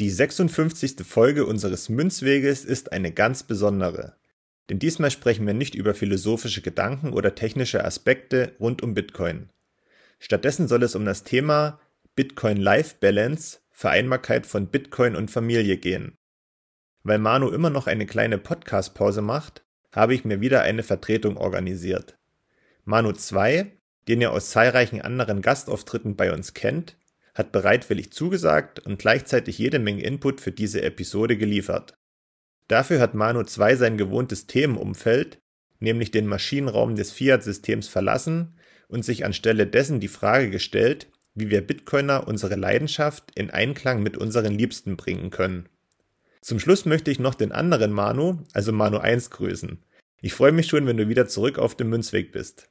Die 56. Folge unseres Münzweges ist eine ganz besondere. Denn diesmal sprechen wir nicht über philosophische Gedanken oder technische Aspekte rund um Bitcoin. Stattdessen soll es um das Thema Bitcoin Life Balance, Vereinbarkeit von Bitcoin und Familie gehen. Weil Manu immer noch eine kleine Podcast-Pause macht, habe ich mir wieder eine Vertretung organisiert. Manu 2, den ihr aus zahlreichen anderen Gastauftritten bei uns kennt, hat bereitwillig zugesagt und gleichzeitig jede Menge Input für diese Episode geliefert. Dafür hat Manu 2 sein gewohntes Themenumfeld, nämlich den Maschinenraum des Fiat-Systems verlassen und sich anstelle dessen die Frage gestellt, wie wir Bitcoiner unsere Leidenschaft in Einklang mit unseren Liebsten bringen können. Zum Schluss möchte ich noch den anderen Manu, also Manu 1, grüßen. Ich freue mich schon, wenn du wieder zurück auf dem Münzweg bist.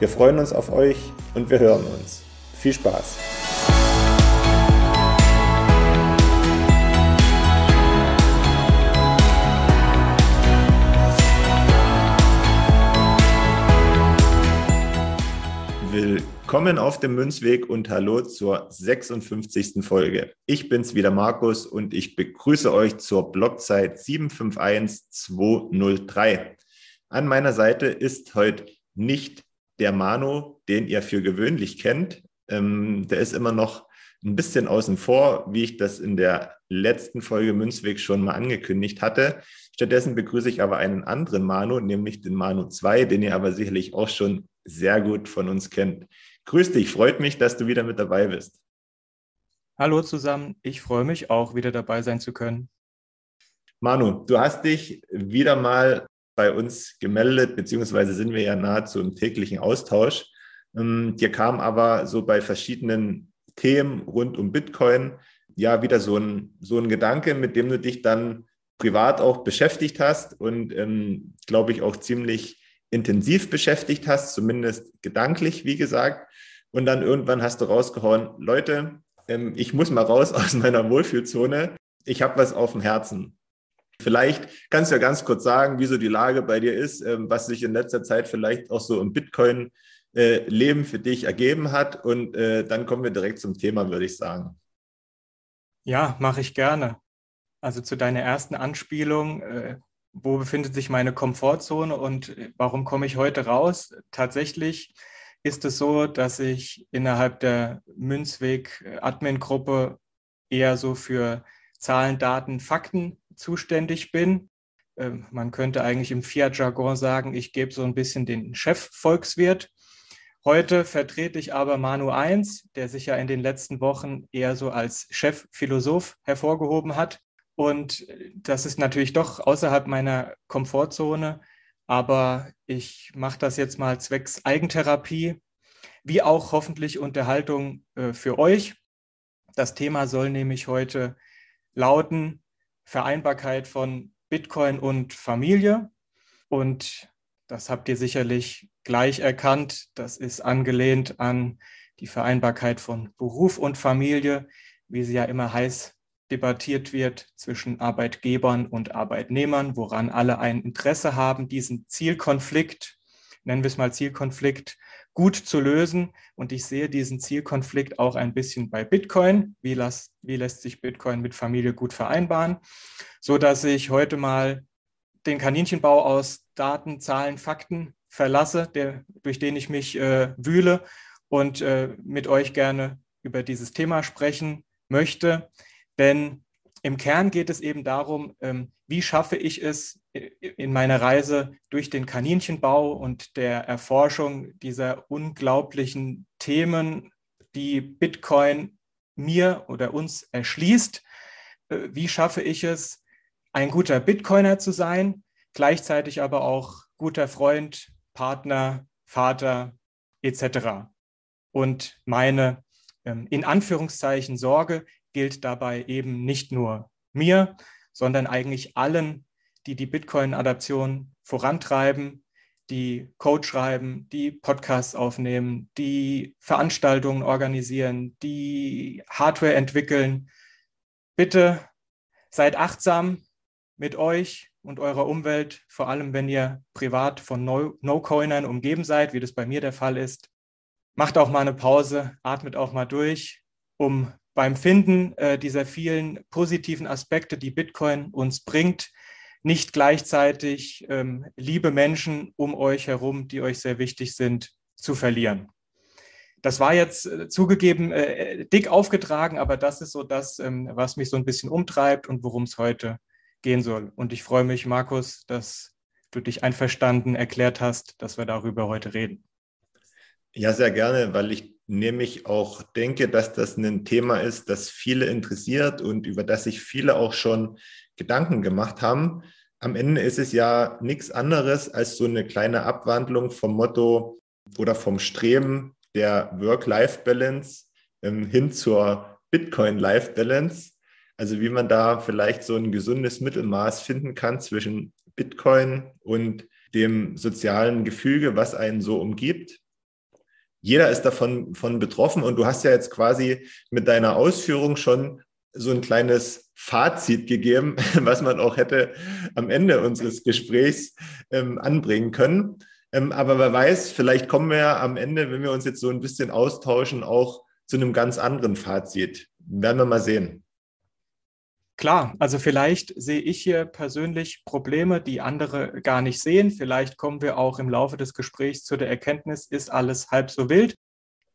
wir freuen uns auf euch und wir hören uns. Viel Spaß! Willkommen auf dem Münzweg und hallo zur 56. Folge. Ich bin's wieder Markus und ich begrüße euch zur Blockzeit 751203. An meiner Seite ist heute nicht der Mano, den ihr für gewöhnlich kennt, ähm, der ist immer noch ein bisschen außen vor, wie ich das in der letzten Folge Münzweg schon mal angekündigt hatte. Stattdessen begrüße ich aber einen anderen Manu, nämlich den Manu 2, den ihr aber sicherlich auch schon sehr gut von uns kennt. Grüß dich, freut mich, dass du wieder mit dabei bist. Hallo zusammen, ich freue mich auch wieder dabei sein zu können. Manu, du hast dich wieder mal bei uns gemeldet, beziehungsweise sind wir ja nahezu im täglichen Austausch. Ähm, dir kam aber so bei verschiedenen Themen rund um Bitcoin ja wieder so ein, so ein Gedanke, mit dem du dich dann privat auch beschäftigt hast und ähm, glaube ich auch ziemlich intensiv beschäftigt hast, zumindest gedanklich, wie gesagt. Und dann irgendwann hast du rausgehauen, Leute, ähm, ich muss mal raus aus meiner Wohlfühlzone. Ich habe was auf dem Herzen. Vielleicht kannst du ja ganz kurz sagen, wie so die Lage bei dir ist, ähm, was sich in letzter Zeit vielleicht auch so im Bitcoin-Leben äh, für dich ergeben hat. Und äh, dann kommen wir direkt zum Thema, würde ich sagen. Ja, mache ich gerne. Also zu deiner ersten Anspielung, äh, wo befindet sich meine Komfortzone und warum komme ich heute raus? Tatsächlich ist es so, dass ich innerhalb der Münzweg-Admin-Gruppe eher so für Zahlen, Daten, Fakten zuständig bin. Ähm, man könnte eigentlich im Fiat-Jargon sagen, ich gebe so ein bisschen den Chef-Volkswirt. Heute vertrete ich aber Manu 1, der sich ja in den letzten Wochen eher so als Chefphilosoph hervorgehoben hat. Und das ist natürlich doch außerhalb meiner Komfortzone, aber ich mache das jetzt mal zwecks Eigentherapie, wie auch hoffentlich Unterhaltung äh, für euch. Das Thema soll nämlich heute lauten, Vereinbarkeit von Bitcoin und Familie. Und das habt ihr sicherlich gleich erkannt. Das ist angelehnt an die Vereinbarkeit von Beruf und Familie, wie sie ja immer heiß debattiert wird zwischen Arbeitgebern und Arbeitnehmern, woran alle ein Interesse haben, diesen Zielkonflikt, nennen wir es mal Zielkonflikt, gut zu lösen. Und ich sehe diesen Zielkonflikt auch ein bisschen bei Bitcoin. Wie, las, wie lässt sich Bitcoin mit Familie gut vereinbaren? So dass ich heute mal den Kaninchenbau aus Daten, Zahlen, Fakten verlasse, der, durch den ich mich äh, wühle und äh, mit euch gerne über dieses Thema sprechen möchte. Denn im Kern geht es eben darum, ähm, wie schaffe ich es in meiner Reise durch den Kaninchenbau und der Erforschung dieser unglaublichen Themen, die Bitcoin mir oder uns erschließt. Äh, wie schaffe ich es, ein guter Bitcoiner zu sein, gleichzeitig aber auch guter Freund, Partner, Vater etc. Und meine ähm, in Anführungszeichen Sorge gilt dabei eben nicht nur mir, sondern eigentlich allen, die die Bitcoin-Adaption vorantreiben, die Code schreiben, die Podcasts aufnehmen, die Veranstaltungen organisieren, die Hardware entwickeln. Bitte seid achtsam mit euch und eurer Umwelt, vor allem wenn ihr privat von No-Coinern umgeben seid, wie das bei mir der Fall ist. Macht auch mal eine Pause, atmet auch mal durch, um beim Finden äh, dieser vielen positiven Aspekte, die Bitcoin uns bringt, nicht gleichzeitig ähm, liebe Menschen um euch herum, die euch sehr wichtig sind, zu verlieren. Das war jetzt äh, zugegeben äh, dick aufgetragen, aber das ist so das, ähm, was mich so ein bisschen umtreibt und worum es heute gehen soll. Und ich freue mich, Markus, dass du dich einverstanden erklärt hast, dass wir darüber heute reden. Ja, sehr gerne, weil ich nämlich auch denke, dass das ein Thema ist, das viele interessiert und über das sich viele auch schon Gedanken gemacht haben. Am Ende ist es ja nichts anderes als so eine kleine Abwandlung vom Motto oder vom Streben der Work-Life-Balance ähm, hin zur Bitcoin-Life-Balance. Also wie man da vielleicht so ein gesundes Mittelmaß finden kann zwischen Bitcoin und dem sozialen Gefüge, was einen so umgibt. Jeder ist davon von betroffen und du hast ja jetzt quasi mit deiner Ausführung schon so ein kleines Fazit gegeben, was man auch hätte am Ende unseres Gesprächs ähm, anbringen können. Ähm, aber wer weiß, vielleicht kommen wir ja am Ende, wenn wir uns jetzt so ein bisschen austauschen, auch zu einem ganz anderen Fazit. Werden wir mal sehen. Klar, also vielleicht sehe ich hier persönlich Probleme, die andere gar nicht sehen. Vielleicht kommen wir auch im Laufe des Gesprächs zu der Erkenntnis, ist alles halb so wild.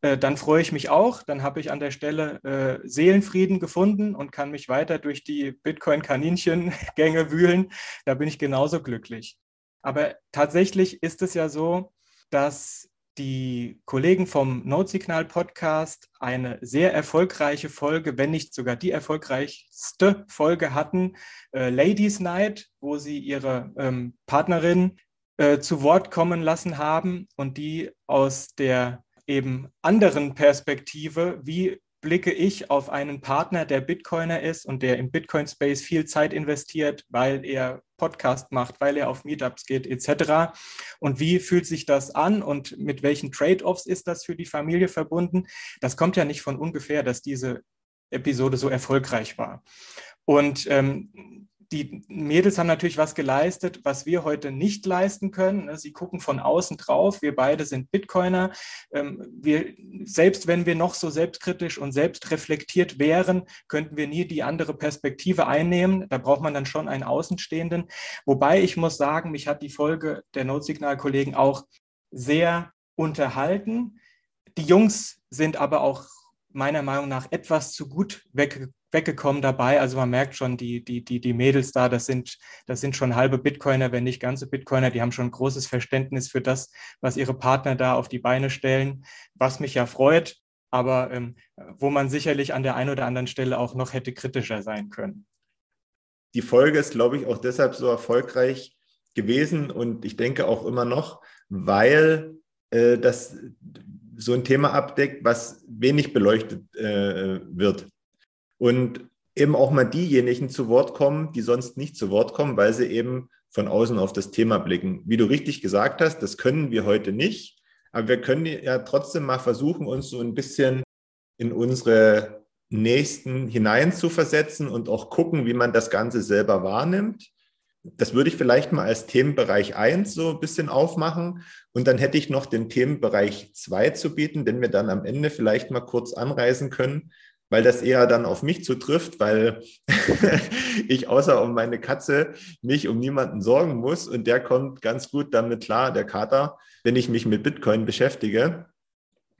Äh, dann freue ich mich auch. Dann habe ich an der Stelle äh, Seelenfrieden gefunden und kann mich weiter durch die Bitcoin-Kaninchen-Gänge wühlen. Da bin ich genauso glücklich. Aber tatsächlich ist es ja so, dass die Kollegen vom Notsignal Podcast eine sehr erfolgreiche Folge, wenn nicht sogar die erfolgreichste Folge hatten, äh, Ladies Night, wo sie ihre ähm, Partnerin äh, zu Wort kommen lassen haben und die aus der eben anderen Perspektive, wie blicke ich auf einen Partner, der Bitcoiner ist und der im Bitcoin-Space viel Zeit investiert, weil er Podcast macht, weil er auf Meetups geht etc. Und wie fühlt sich das an und mit welchen Trade-offs ist das für die Familie verbunden? Das kommt ja nicht von ungefähr, dass diese Episode so erfolgreich war. Und ähm, die Mädels haben natürlich was geleistet, was wir heute nicht leisten können. Ne? Sie gucken von außen drauf. Wir beide sind Bitcoiner. Ähm, wir, selbst wenn wir noch so selbstkritisch und selbstreflektiert wären, könnten wir nie die andere Perspektive einnehmen. Da braucht man dann schon einen Außenstehenden. Wobei ich muss sagen, mich hat die Folge der Notsignalkollegen auch sehr unterhalten. Die Jungs sind aber auch meiner Meinung nach etwas zu gut weg, weggekommen dabei. Also man merkt schon, die, die, die, die Mädels da, das sind, das sind schon halbe Bitcoiner, wenn nicht ganze Bitcoiner. Die haben schon großes Verständnis für das, was ihre Partner da auf die Beine stellen, was mich ja freut, aber ähm, wo man sicherlich an der einen oder anderen Stelle auch noch hätte kritischer sein können. Die Folge ist, glaube ich, auch deshalb so erfolgreich gewesen und ich denke auch immer noch, weil äh, das so ein Thema abdeckt, was wenig beleuchtet äh, wird und eben auch mal diejenigen zu Wort kommen, die sonst nicht zu Wort kommen, weil sie eben von außen auf das Thema blicken. Wie du richtig gesagt hast, das können wir heute nicht, aber wir können ja trotzdem mal versuchen, uns so ein bisschen in unsere Nächsten hinein zu versetzen und auch gucken, wie man das Ganze selber wahrnimmt. Das würde ich vielleicht mal als Themenbereich 1 so ein bisschen aufmachen. Und dann hätte ich noch den Themenbereich 2 zu bieten, den wir dann am Ende vielleicht mal kurz anreißen können, weil das eher dann auf mich zutrifft, weil ich außer um meine Katze mich um niemanden sorgen muss und der kommt ganz gut damit klar, der Kater, wenn ich mich mit Bitcoin beschäftige.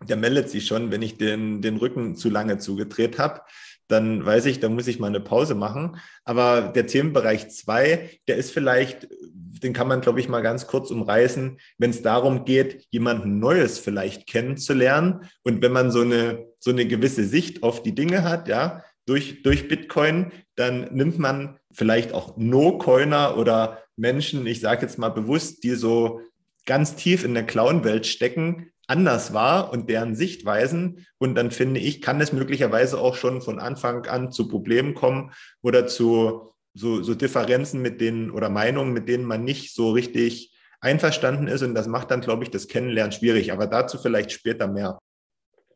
der meldet sich schon, wenn ich den, den Rücken zu lange zugedreht habe. Dann weiß ich, da muss ich mal eine Pause machen. Aber der Themenbereich zwei, der ist vielleicht, den kann man, glaube ich, mal ganz kurz umreißen, wenn es darum geht, jemanden Neues vielleicht kennenzulernen. Und wenn man so eine, so eine gewisse Sicht auf die Dinge hat, ja, durch, durch Bitcoin, dann nimmt man vielleicht auch No-Coiner oder Menschen, ich sage jetzt mal bewusst, die so ganz tief in der Clown-Welt stecken, anders war und deren Sichtweisen. Und dann finde ich, kann es möglicherweise auch schon von Anfang an zu Problemen kommen oder zu so, so Differenzen mit denen oder Meinungen, mit denen man nicht so richtig einverstanden ist. Und das macht dann, glaube ich, das Kennenlernen schwierig. Aber dazu vielleicht später mehr.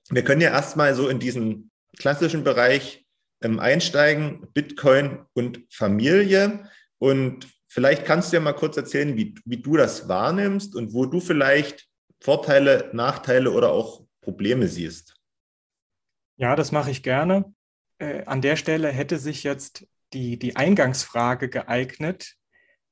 Wir können ja erstmal so in diesen klassischen Bereich ähm, einsteigen, Bitcoin und Familie. Und vielleicht kannst du ja mal kurz erzählen, wie, wie du das wahrnimmst und wo du vielleicht Vorteile, Nachteile oder auch Probleme siehst. Ja, das mache ich gerne. Äh, an der Stelle hätte sich jetzt die, die Eingangsfrage geeignet,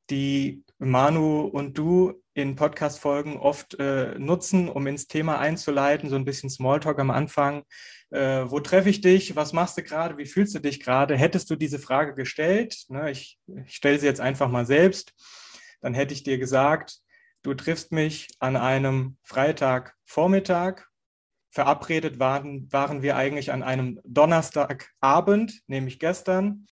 die Manu und du in Podcast-Folgen oft äh, nutzen, um ins Thema einzuleiten, so ein bisschen Smalltalk am Anfang. Äh, wo treffe ich dich? Was machst du gerade? Wie fühlst du dich gerade? Hättest du diese Frage gestellt? Ne, ich, ich stelle sie jetzt einfach mal selbst. Dann hätte ich dir gesagt, du triffst mich an einem Freitagvormittag. Verabredet waren, waren wir eigentlich an einem Donnerstagabend, nämlich gestern.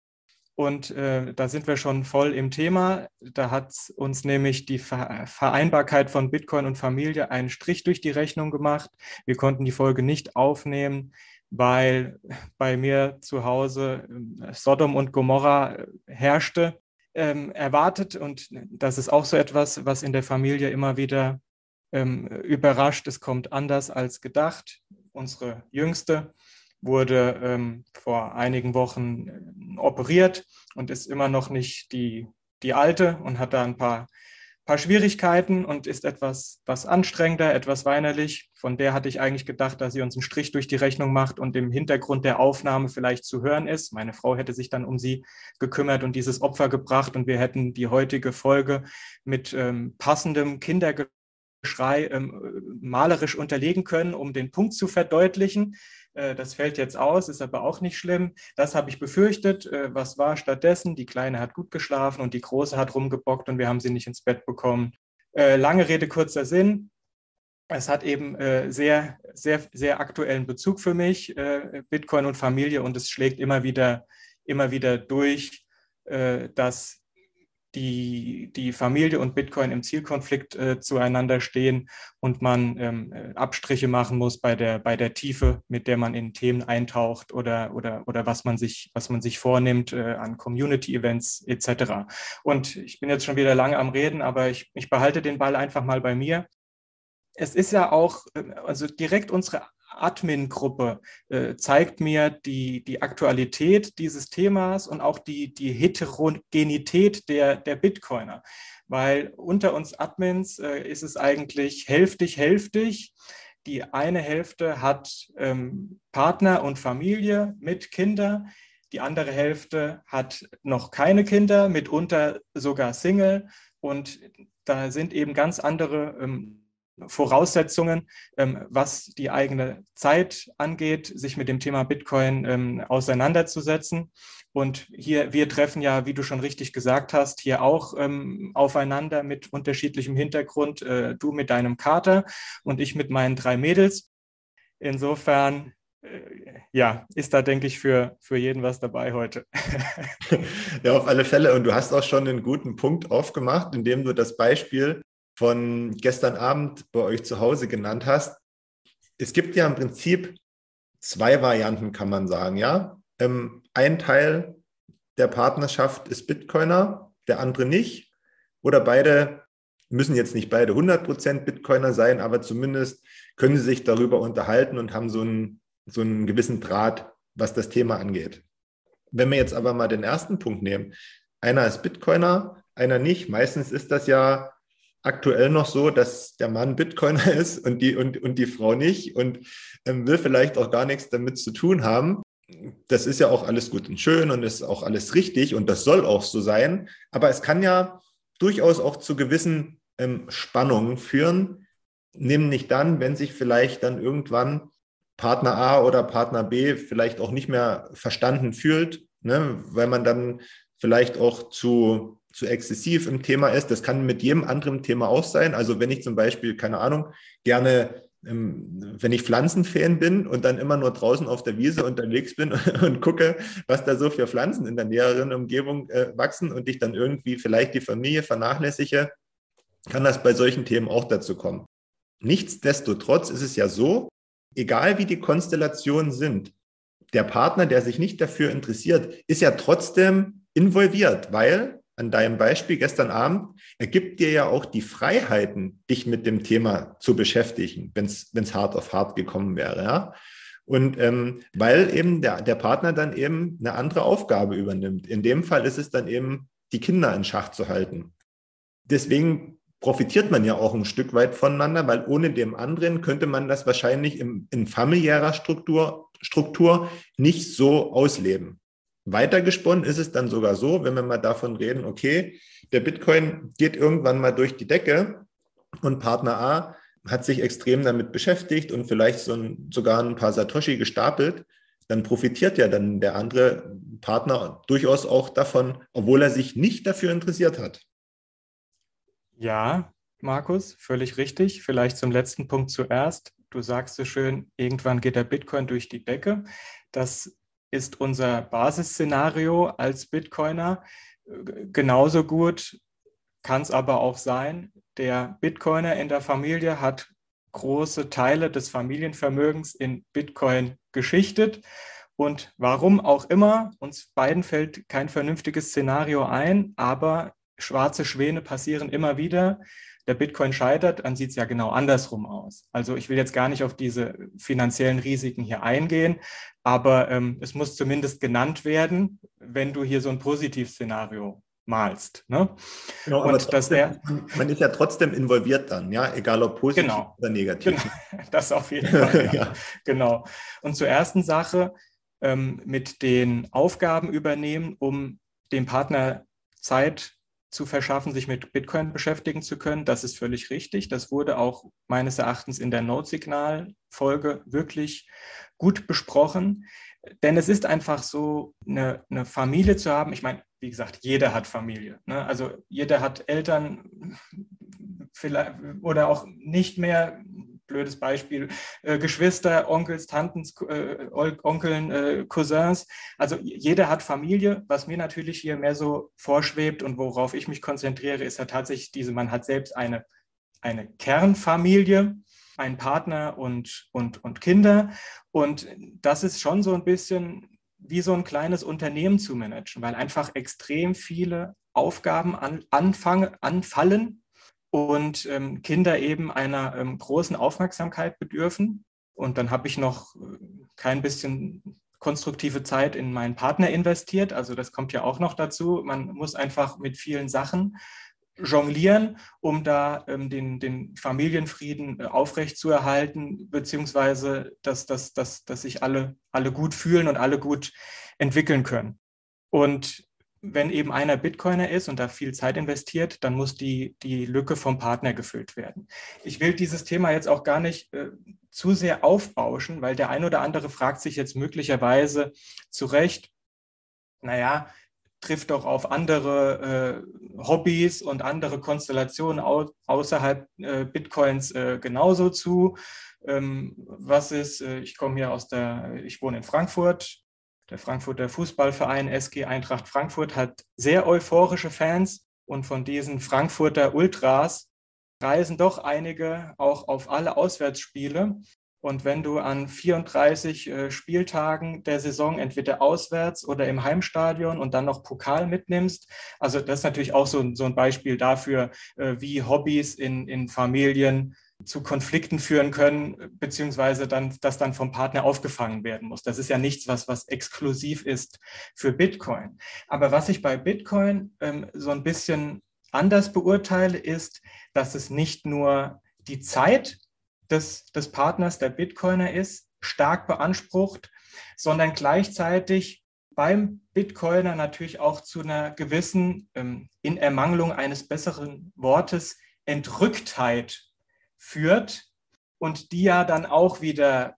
Und äh, da sind wir schon voll im Thema. Da hat uns nämlich die Vereinbarkeit von Bitcoin und Familie einen Strich durch die Rechnung gemacht. Wir konnten die Folge nicht aufnehmen, weil bei mir zu Hause äh, Sodom und Gomorra äh, herrschte. Ähm, erwartet und das ist auch so etwas, was in der Familie immer wieder ähm, überrascht. Es kommt anders als gedacht. Unsere Jüngste wurde ähm, vor einigen Wochen operiert und ist immer noch nicht die, die alte und hat da ein paar, paar Schwierigkeiten und ist etwas was anstrengender, etwas weinerlich. Von der hatte ich eigentlich gedacht, dass sie uns einen Strich durch die Rechnung macht und im Hintergrund der Aufnahme vielleicht zu hören ist. Meine Frau hätte sich dann um sie gekümmert und dieses Opfer gebracht und wir hätten die heutige Folge mit ähm, passendem Kindergeschrei ähm, malerisch unterlegen können, um den Punkt zu verdeutlichen. Äh, das fällt jetzt aus, ist aber auch nicht schlimm. Das habe ich befürchtet. Äh, was war stattdessen? Die Kleine hat gut geschlafen und die Große hat rumgebockt und wir haben sie nicht ins Bett bekommen. Äh, lange Rede, kurzer Sinn. Es hat eben sehr, sehr, sehr aktuellen Bezug für mich, Bitcoin und Familie, und es schlägt immer wieder, immer wieder durch, dass die, die Familie und Bitcoin im Zielkonflikt äh, zueinander stehen und man ähm, äh, Abstriche machen muss bei der, bei der Tiefe, mit der man in Themen eintaucht oder, oder, oder was, man sich, was man sich vornimmt äh, an Community-Events etc. Und ich bin jetzt schon wieder lange am Reden, aber ich, ich behalte den Ball einfach mal bei mir. Es ist ja auch, äh, also direkt unsere Admin-Gruppe äh, zeigt mir die, die Aktualität dieses Themas und auch die, die Heterogenität der, der Bitcoiner. Weil unter uns Admins äh, ist es eigentlich hälftig, hälftig. Die eine Hälfte hat ähm, Partner und Familie mit Kindern. Die andere Hälfte hat noch keine Kinder, mitunter sogar Single. Und da sind eben ganz andere ähm, Voraussetzungen, ähm, was die eigene Zeit angeht, sich mit dem Thema Bitcoin ähm, auseinanderzusetzen. Und hier, wir treffen ja, wie du schon richtig gesagt hast, hier auch ähm, aufeinander mit unterschiedlichem Hintergrund. Äh, du mit deinem Kater und ich mit meinen drei Mädels. Insofern, äh, ja, ist da, denke ich, für, für jeden was dabei heute. ja, auf alle Fälle. Und du hast auch schon einen guten Punkt aufgemacht, indem du das Beispiel von gestern Abend bei euch zu Hause genannt hast. Es gibt ja im Prinzip zwei Varianten, kann man sagen, ja. Ähm, ein Teil der Partnerschaft ist Bitcoiner, der andere nicht. Oder beide müssen jetzt nicht beide 100% Bitcoiner sein, aber zumindest können sie sich darüber unterhalten und haben so einen, so einen gewissen Draht, was das Thema angeht. Wenn wir jetzt aber mal den ersten Punkt nehmen, einer ist Bitcoiner, einer nicht. Meistens ist das ja aktuell noch so, dass der Mann Bitcoiner ist und die, und, und die Frau nicht und ähm, will vielleicht auch gar nichts damit zu tun haben. Das ist ja auch alles gut und schön und ist auch alles richtig und das soll auch so sein. Aber es kann ja durchaus auch zu gewissen ähm, Spannungen führen, nämlich dann, wenn sich vielleicht dann irgendwann Partner A oder Partner B vielleicht auch nicht mehr verstanden fühlt, ne, weil man dann vielleicht auch zu, zu exzessiv im Thema ist. Das kann mit jedem anderen Thema auch sein. Also wenn ich zum Beispiel, keine Ahnung, gerne ähm, wenn ich Pflanzenfan bin und dann immer nur draußen auf der Wiese unterwegs bin und gucke, was da so für Pflanzen in der näheren Umgebung äh, wachsen und ich dann irgendwie vielleicht die Familie vernachlässige, kann das bei solchen Themen auch dazu kommen. Nichtsdestotrotz ist es ja so, egal wie die Konstellationen sind, der Partner, der sich nicht dafür interessiert, ist ja trotzdem involviert, weil an deinem Beispiel gestern Abend ergibt dir ja auch die Freiheiten, dich mit dem Thema zu beschäftigen, wenn es hart auf hart gekommen wäre. Ja? Und ähm, weil eben der, der Partner dann eben eine andere Aufgabe übernimmt. In dem Fall ist es dann eben, die Kinder in Schach zu halten. Deswegen profitiert man ja auch ein Stück weit voneinander, weil ohne dem anderen könnte man das wahrscheinlich im, in familiärer Struktur, Struktur nicht so ausleben. Weitergesponnen ist es dann sogar so, wenn wir mal davon reden, okay, der Bitcoin geht irgendwann mal durch die Decke und Partner A hat sich extrem damit beschäftigt und vielleicht so ein, sogar ein paar Satoshi gestapelt, dann profitiert ja dann der andere Partner durchaus auch davon, obwohl er sich nicht dafür interessiert hat. Ja, Markus, völlig richtig. Vielleicht zum letzten Punkt zuerst. Du sagst so schön, irgendwann geht der Bitcoin durch die Decke. Das ist unser Basisszenario als Bitcoiner. Genauso gut kann es aber auch sein, der Bitcoiner in der Familie hat große Teile des Familienvermögens in Bitcoin geschichtet. Und warum auch immer, uns beiden fällt kein vernünftiges Szenario ein, aber schwarze Schwäne passieren immer wieder. Der Bitcoin scheitert, dann sieht es ja genau andersrum aus. Also ich will jetzt gar nicht auf diese finanziellen Risiken hier eingehen, aber ähm, es muss zumindest genannt werden, wenn du hier so ein Positivszenario malst. Ne? Genau, und trotzdem, dass der, man ist ja trotzdem involviert dann, ja, egal ob positiv genau, oder negativ. Genau, das auf jeden Fall. ja. ja. Genau. Und zur ersten Sache ähm, mit den Aufgaben übernehmen, um dem Partner Zeit zu verschaffen, sich mit Bitcoin beschäftigen zu können. Das ist völlig richtig. Das wurde auch meines Erachtens in der Notsignal-Folge wirklich gut besprochen. Denn es ist einfach so, eine, eine Familie zu haben. Ich meine, wie gesagt, jeder hat Familie. Ne? Also jeder hat Eltern vielleicht, oder auch nicht mehr blödes Beispiel, äh, Geschwister, Onkels, Tanten, äh, Onkeln, äh, Cousins. Also jeder hat Familie. Was mir natürlich hier mehr so vorschwebt und worauf ich mich konzentriere, ist ja tatsächlich diese, man hat selbst eine, eine Kernfamilie, einen Partner und, und, und Kinder. Und das ist schon so ein bisschen wie so ein kleines Unternehmen zu managen, weil einfach extrem viele Aufgaben an, anfangen, anfallen und ähm, Kinder eben einer ähm, großen Aufmerksamkeit bedürfen. Und dann habe ich noch äh, kein bisschen konstruktive Zeit in meinen Partner investiert. Also das kommt ja auch noch dazu. Man muss einfach mit vielen Sachen jonglieren, um da ähm, den, den Familienfrieden äh, aufrechtzuerhalten, beziehungsweise dass, dass, dass, dass sich alle, alle gut fühlen und alle gut entwickeln können. Und wenn eben einer Bitcoiner ist und da viel Zeit investiert, dann muss die, die Lücke vom Partner gefüllt werden. Ich will dieses Thema jetzt auch gar nicht äh, zu sehr aufbauschen, weil der ein oder andere fragt sich jetzt möglicherweise zu Recht, naja, trifft doch auf andere äh, Hobbys und andere Konstellationen au außerhalb äh, Bitcoins äh, genauso zu. Ähm, was ist, äh, ich komme hier aus der, ich wohne in Frankfurt, der Frankfurter Fußballverein SG Eintracht Frankfurt hat sehr euphorische Fans und von diesen Frankfurter Ultras reisen doch einige auch auf alle Auswärtsspiele. Und wenn du an 34 äh, Spieltagen der Saison entweder auswärts oder im Heimstadion und dann noch Pokal mitnimmst, also das ist natürlich auch so, so ein Beispiel dafür, äh, wie Hobbys in, in Familien zu Konflikten führen können, beziehungsweise dann, das dann vom Partner aufgefangen werden muss. Das ist ja nichts, was, was exklusiv ist für Bitcoin. Aber was ich bei Bitcoin ähm, so ein bisschen anders beurteile, ist, dass es nicht nur die Zeit des, des Partners, der Bitcoiner ist, stark beansprucht, sondern gleichzeitig beim Bitcoiner natürlich auch zu einer gewissen, ähm, in Ermangelung eines besseren Wortes, Entrücktheit führt und die ja dann auch wieder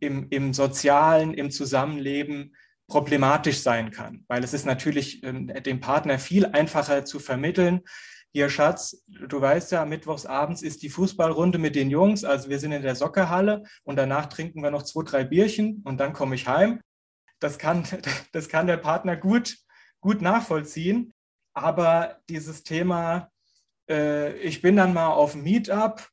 im, im sozialen, im Zusammenleben problematisch sein kann, weil es ist natürlich ähm, dem Partner viel einfacher zu vermitteln. Hier, Schatz, du weißt ja, mittwochs abends ist die Fußballrunde mit den Jungs. Also wir sind in der Soccerhalle und danach trinken wir noch zwei, drei Bierchen und dann komme ich heim. Das kann, das kann der Partner gut, gut nachvollziehen. Aber dieses Thema, äh, ich bin dann mal auf Meetup,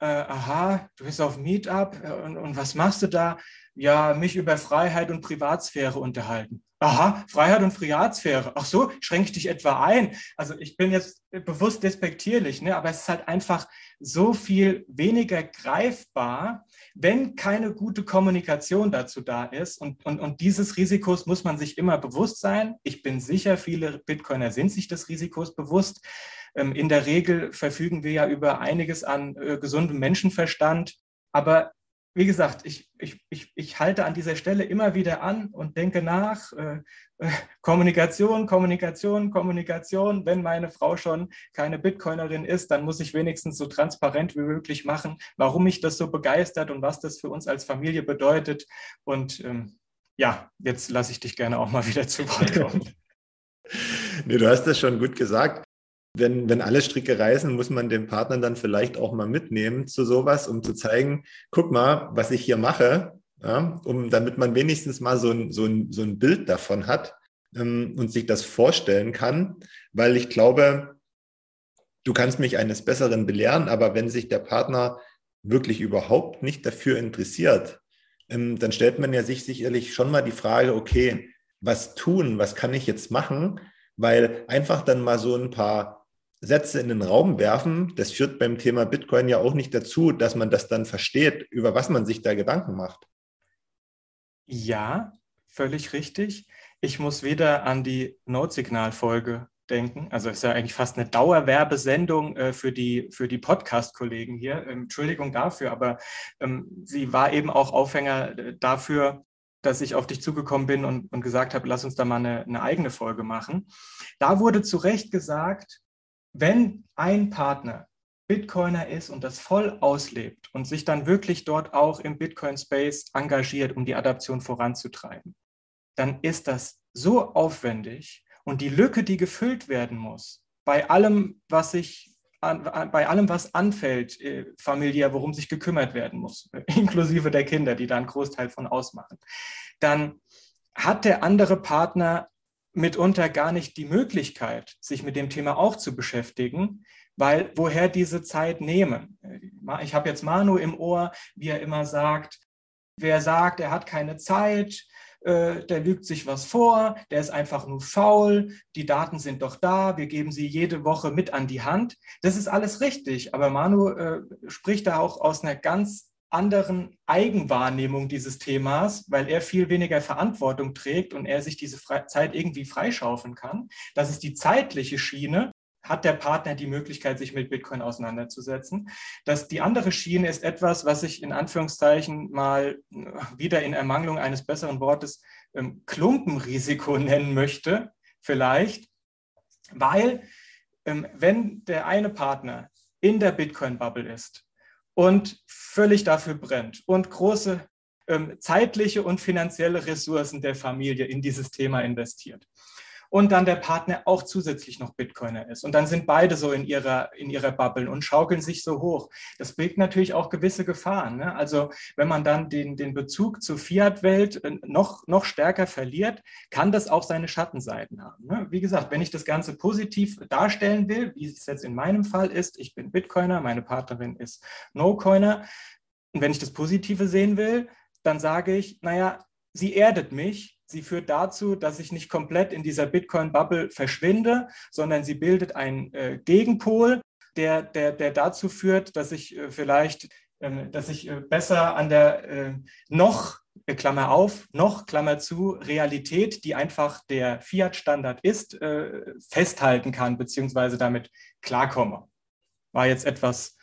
äh, aha, du bist auf Meetup äh, und, und was machst du da? Ja, mich über Freiheit und Privatsphäre unterhalten. Aha, Freiheit und Privatsphäre. Ach so, schränke ich dich etwa ein? Also ich bin jetzt bewusst despektierlich, ne? aber es ist halt einfach so viel weniger greifbar, wenn keine gute Kommunikation dazu da ist. Und, und, und dieses Risikos muss man sich immer bewusst sein. Ich bin sicher, viele Bitcoiner sind sich des Risikos bewusst. Ähm, in der Regel verfügen wir ja über einiges an äh, gesundem Menschenverstand. Aber wie gesagt, ich, ich, ich, ich halte an dieser Stelle immer wieder an und denke nach. Äh, äh, Kommunikation, Kommunikation, Kommunikation. Wenn meine Frau schon keine Bitcoinerin ist, dann muss ich wenigstens so transparent wie möglich machen, warum mich das so begeistert und was das für uns als Familie bedeutet. Und ähm, ja, jetzt lasse ich dich gerne auch mal wieder zu Wort kommen. nee, du hast das schon gut gesagt wenn, wenn alle Stricke reißen, muss man den Partner dann vielleicht auch mal mitnehmen zu sowas, um zu zeigen, guck mal, was ich hier mache, ja, um, damit man wenigstens mal so ein, so ein, so ein Bild davon hat ähm, und sich das vorstellen kann, weil ich glaube, du kannst mich eines Besseren belehren, aber wenn sich der Partner wirklich überhaupt nicht dafür interessiert, ähm, dann stellt man ja sich sicherlich schon mal die Frage, okay, was tun, was kann ich jetzt machen? Weil einfach dann mal so ein paar Sätze in den Raum werfen, das führt beim Thema Bitcoin ja auch nicht dazu, dass man das dann versteht, über was man sich da Gedanken macht. Ja, völlig richtig. Ich muss wieder an die Notsignal-Folge denken. Also es ist ja eigentlich fast eine Dauerwerbesendung äh, für die, für die Podcast-Kollegen hier. Ähm, Entschuldigung dafür, aber ähm, sie war eben auch Aufhänger äh, dafür, dass ich auf dich zugekommen bin und, und gesagt habe, lass uns da mal eine, eine eigene Folge machen. Da wurde zu Recht gesagt, wenn ein Partner Bitcoiner ist und das voll auslebt und sich dann wirklich dort auch im Bitcoin-Space engagiert, um die Adaption voranzutreiben, dann ist das so aufwendig und die Lücke, die gefüllt werden muss, bei allem, was sich bei allem, was anfällt, äh, familiär, worum sich gekümmert werden muss, inklusive der Kinder, die da einen Großteil von ausmachen, dann hat der andere Partner mitunter gar nicht die Möglichkeit, sich mit dem Thema auch zu beschäftigen, weil woher diese Zeit nehmen? Ich habe jetzt Manu im Ohr, wie er immer sagt, wer sagt, er hat keine Zeit, äh, der lügt sich was vor, der ist einfach nur faul, die Daten sind doch da, wir geben sie jede Woche mit an die Hand. Das ist alles richtig, aber Manu äh, spricht da auch aus einer ganz anderen Eigenwahrnehmung dieses Themas, weil er viel weniger Verantwortung trägt und er sich diese Zeit irgendwie freischaufeln kann. Das ist die zeitliche Schiene. Hat der Partner die Möglichkeit, sich mit Bitcoin auseinanderzusetzen? Das, die andere Schiene ist etwas, was ich in Anführungszeichen mal äh, wieder in Ermangelung eines besseren Wortes ähm, Klumpenrisiko nennen möchte, vielleicht, weil ähm, wenn der eine Partner in der Bitcoin-Bubble ist und völlig dafür brennt und große ähm, zeitliche und finanzielle Ressourcen der Familie in dieses Thema investiert und dann der Partner auch zusätzlich noch Bitcoiner ist. Und dann sind beide so in ihrer, in ihrer Bubble und schaukeln sich so hoch. Das birgt natürlich auch gewisse Gefahren. Ne? Also wenn man dann den, den Bezug zur Fiat-Welt äh, noch, noch stärker verliert, kann das auch seine Schattenseiten haben. Ne? Wie gesagt, wenn ich das Ganze positiv darstellen will, wie es jetzt in meinem Fall ist, ich bin Bitcoiner, meine Partnerin ist No-Coiner. Und wenn ich das Positive sehen will, dann sage ich, naja, sie erdet mich, Sie führt dazu, dass ich nicht komplett in dieser Bitcoin-Bubble verschwinde, sondern sie bildet einen äh, Gegenpol, der, der, der dazu führt, dass ich äh, vielleicht, ähm, dass ich äh, besser an der äh, noch, äh, Klammer auf, noch, Klammer zu, Realität, die einfach der Fiat-Standard ist, äh, festhalten kann, beziehungsweise damit klarkomme. War jetzt etwas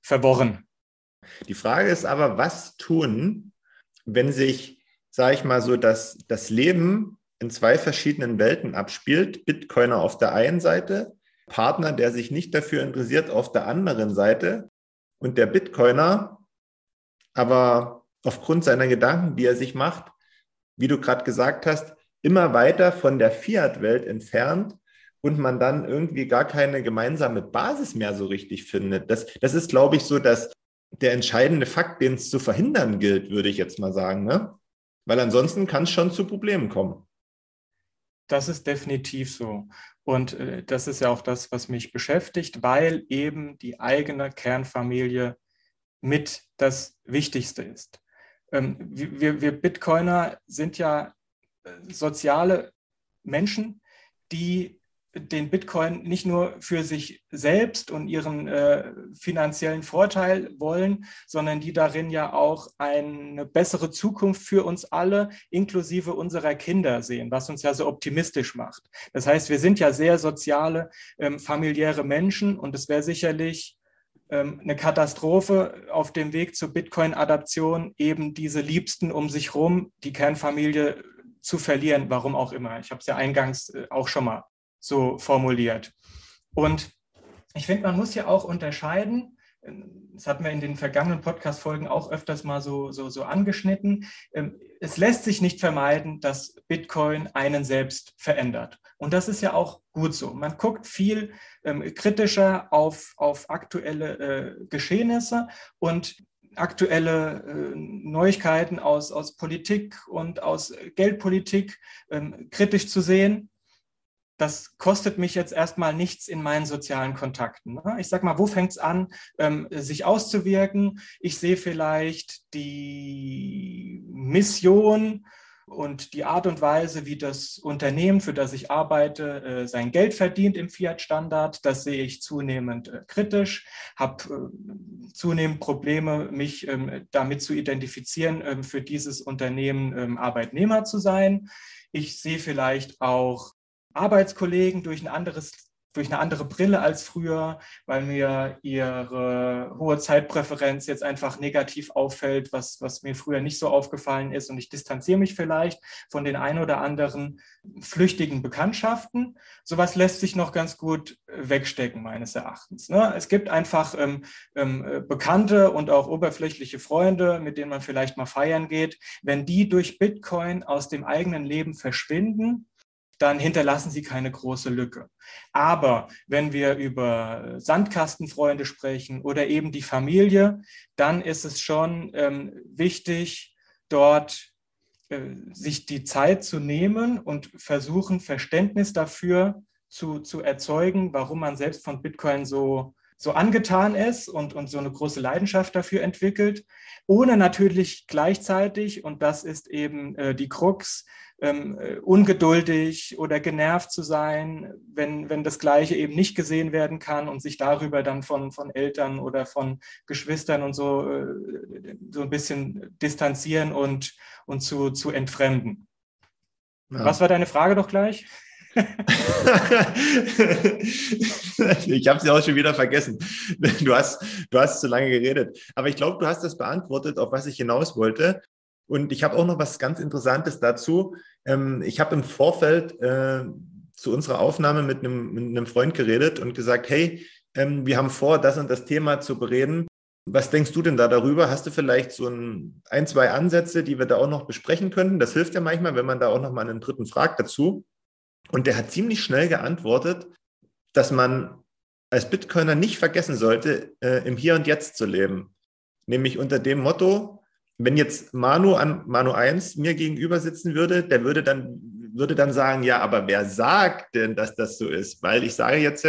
verworren. Die Frage ist aber, was tun, wenn sich sage ich mal so, dass das Leben in zwei verschiedenen Welten abspielt. Bitcoiner auf der einen Seite, Partner, der sich nicht dafür interessiert, auf der anderen Seite. und der Bitcoiner aber aufgrund seiner Gedanken, die er sich macht, wie du gerade gesagt hast, immer weiter von der Fiat-Welt entfernt und man dann irgendwie gar keine gemeinsame Basis mehr so richtig findet. Das, das ist, glaube ich, so dass der entscheidende Fakt, den es zu verhindern gilt, würde ich jetzt mal sagen. Ne? Weil ansonsten kann es schon zu Problemen kommen. Das ist definitiv so. Und äh, das ist ja auch das, was mich beschäftigt, weil eben die eigene Kernfamilie mit das Wichtigste ist. Ähm, wir, wir Bitcoiner sind ja äh, soziale Menschen, die den Bitcoin nicht nur für sich selbst und ihren äh, finanziellen Vorteil wollen, sondern die darin ja auch eine bessere Zukunft für uns alle, inklusive unserer Kinder sehen, was uns ja so optimistisch macht. Das heißt, wir sind ja sehr soziale, ähm, familiäre Menschen und es wäre sicherlich ähm, eine Katastrophe auf dem Weg zur Bitcoin-Adaption, eben diese Liebsten um sich herum, die Kernfamilie zu verlieren, warum auch immer. Ich habe es ja eingangs äh, auch schon mal so formuliert. Und ich finde, man muss ja auch unterscheiden, das hatten wir in den vergangenen Podcast-Folgen auch öfters mal so, so, so angeschnitten. Ähm, es lässt sich nicht vermeiden, dass Bitcoin einen selbst verändert. Und das ist ja auch gut so. Man guckt viel ähm, kritischer auf, auf aktuelle äh, Geschehnisse und aktuelle äh, Neuigkeiten aus, aus Politik und aus Geldpolitik ähm, kritisch zu sehen das kostet mich jetzt erstmal nichts in meinen sozialen Kontakten. Ne? Ich sage mal, wo fängt es an, ähm, sich auszuwirken? Ich sehe vielleicht die Mission und die Art und Weise, wie das Unternehmen, für das ich arbeite, äh, sein Geld verdient im Fiat-Standard. Das sehe ich zunehmend äh, kritisch, habe äh, zunehmend Probleme, mich ähm, damit zu identifizieren, ähm, für dieses Unternehmen Arbeitnehmer zu sein. Ich sehe vielleicht auch Arbeitskollegen durch ein anderes durch eine andere Brille als früher, weil mir ihre hohe Zeitpräferenz jetzt einfach negativ auffällt, was, was mir früher nicht so aufgefallen ist. Und ich distanziere mich vielleicht von den ein oder anderen flüchtigen Bekanntschaften. Sowas lässt sich noch ganz gut wegstecken, meines Erachtens. Ne? Es gibt einfach ähm, ähm, bekannte und auch oberflächliche Freunde, mit denen man vielleicht mal feiern geht. Wenn die durch Bitcoin aus dem eigenen Leben verschwinden, dann hinterlassen sie keine große Lücke. Aber wenn wir über Sandkastenfreunde sprechen oder eben die Familie, dann ist es schon ähm, wichtig, dort äh, sich die Zeit zu nehmen und versuchen, Verständnis dafür zu, zu erzeugen, warum man selbst von Bitcoin so, so angetan ist und, und so eine große Leidenschaft dafür entwickelt, ohne natürlich gleichzeitig, und das ist eben äh, die Krux, ähm, äh, ungeduldig oder genervt zu sein, wenn, wenn das Gleiche eben nicht gesehen werden kann und sich darüber dann von, von Eltern oder von Geschwistern und so, äh, so ein bisschen distanzieren und, und zu, zu entfremden. Ja. Was war deine Frage doch gleich? ich habe sie auch schon wieder vergessen. Du hast, du hast zu lange geredet. Aber ich glaube, du hast das beantwortet, auf was ich hinaus wollte. Und ich habe auch noch was ganz Interessantes dazu. Ähm, ich habe im Vorfeld äh, zu unserer Aufnahme mit einem, mit einem Freund geredet und gesagt, hey, ähm, wir haben vor, das und das Thema zu bereden. Was denkst du denn da darüber? Hast du vielleicht so ein, ein, zwei Ansätze, die wir da auch noch besprechen könnten? Das hilft ja manchmal, wenn man da auch noch mal einen dritten fragt dazu. Und der hat ziemlich schnell geantwortet, dass man als Bitcoiner nicht vergessen sollte, äh, im Hier und Jetzt zu leben. Nämlich unter dem Motto, wenn jetzt Manu an Manu 1 mir gegenüber sitzen würde, der würde dann, würde dann sagen, ja, aber wer sagt denn, dass das so ist? Weil ich sage jetzt,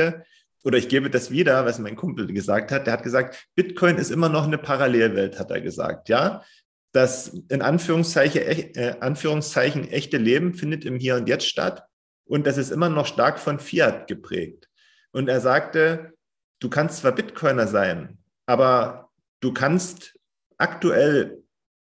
oder ich gebe das wieder, was mein Kumpel gesagt hat, der hat gesagt, Bitcoin ist immer noch eine Parallelwelt, hat er gesagt, ja. Das in Anführungszeichen, äh, Anführungszeichen echte Leben findet im Hier und Jetzt statt und das ist immer noch stark von Fiat geprägt. Und er sagte, du kannst zwar Bitcoiner sein, aber du kannst aktuell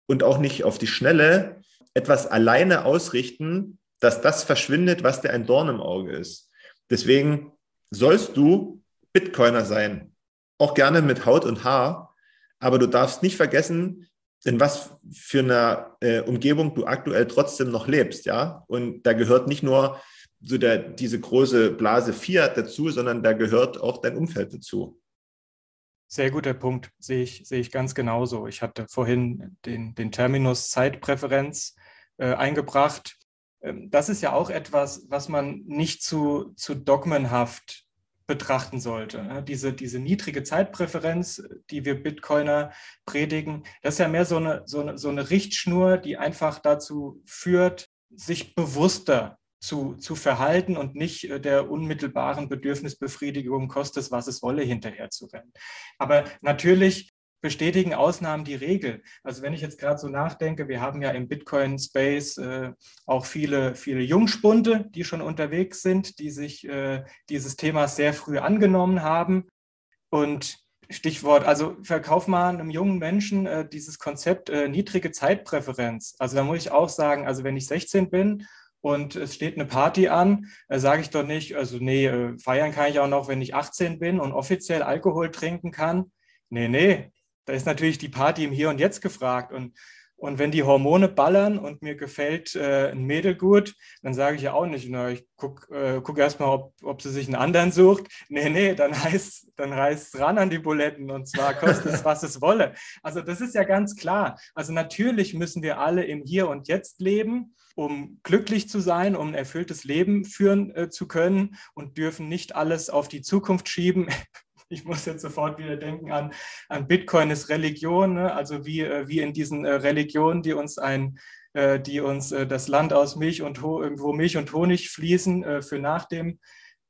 und auch nicht auf die Schnelle etwas alleine ausrichten, dass das verschwindet, was dir ein Dorn im Auge ist. Deswegen sollst du Bitcoiner sein, auch gerne mit Haut und Haar, aber du darfst nicht vergessen, in was für einer äh, Umgebung du aktuell trotzdem noch lebst, ja. Und da gehört nicht nur so der, diese große Blase Fiat dazu, sondern da gehört auch dein Umfeld dazu. Sehr guter Punkt, sehe ich, sehe ich ganz genauso. Ich hatte vorhin den, den Terminus Zeitpräferenz äh, eingebracht. Ähm, das ist ja auch etwas, was man nicht zu, zu dogmenhaft betrachten sollte. Ne? Diese, diese niedrige Zeitpräferenz, die wir Bitcoiner predigen, das ist ja mehr so eine, so eine, so eine Richtschnur, die einfach dazu führt, sich bewusster zu, zu verhalten und nicht äh, der unmittelbaren Bedürfnisbefriedigung, kostet es, was es wolle, hinterher zu rennen. Aber natürlich bestätigen Ausnahmen die Regel. Also wenn ich jetzt gerade so nachdenke, wir haben ja im Bitcoin-Space äh, auch viele, viele Jungspunde, die schon unterwegs sind, die sich äh, dieses Themas sehr früh angenommen haben. Und Stichwort, also verkauf mal einem jungen Menschen äh, dieses Konzept äh, niedrige Zeitpräferenz. Also da muss ich auch sagen, also wenn ich 16 bin und es steht eine Party an, äh, sage ich doch nicht, also nee, äh, feiern kann ich auch noch, wenn ich 18 bin und offiziell Alkohol trinken kann. Nee, nee, da ist natürlich die Party im Hier und Jetzt gefragt. Und, und wenn die Hormone ballern und mir gefällt äh, ein Mädel gut, dann sage ich ja auch nicht, na, ich gucke äh, guck erstmal, ob, ob sie sich einen anderen sucht. Nee, nee, dann heißt dann reißt ran an die Buletten und zwar kostet es, was es wolle. Also das ist ja ganz klar. Also natürlich müssen wir alle im Hier und Jetzt leben um glücklich zu sein, um ein erfülltes Leben führen äh, zu können und dürfen nicht alles auf die Zukunft schieben ich muss jetzt sofort wieder denken an, an Bitcoin ist Religion, ne? also wie, äh, wie in diesen äh, Religionen, die uns ein äh, die uns das Land aus Milch und wo Milch und Honig fließen für nach dem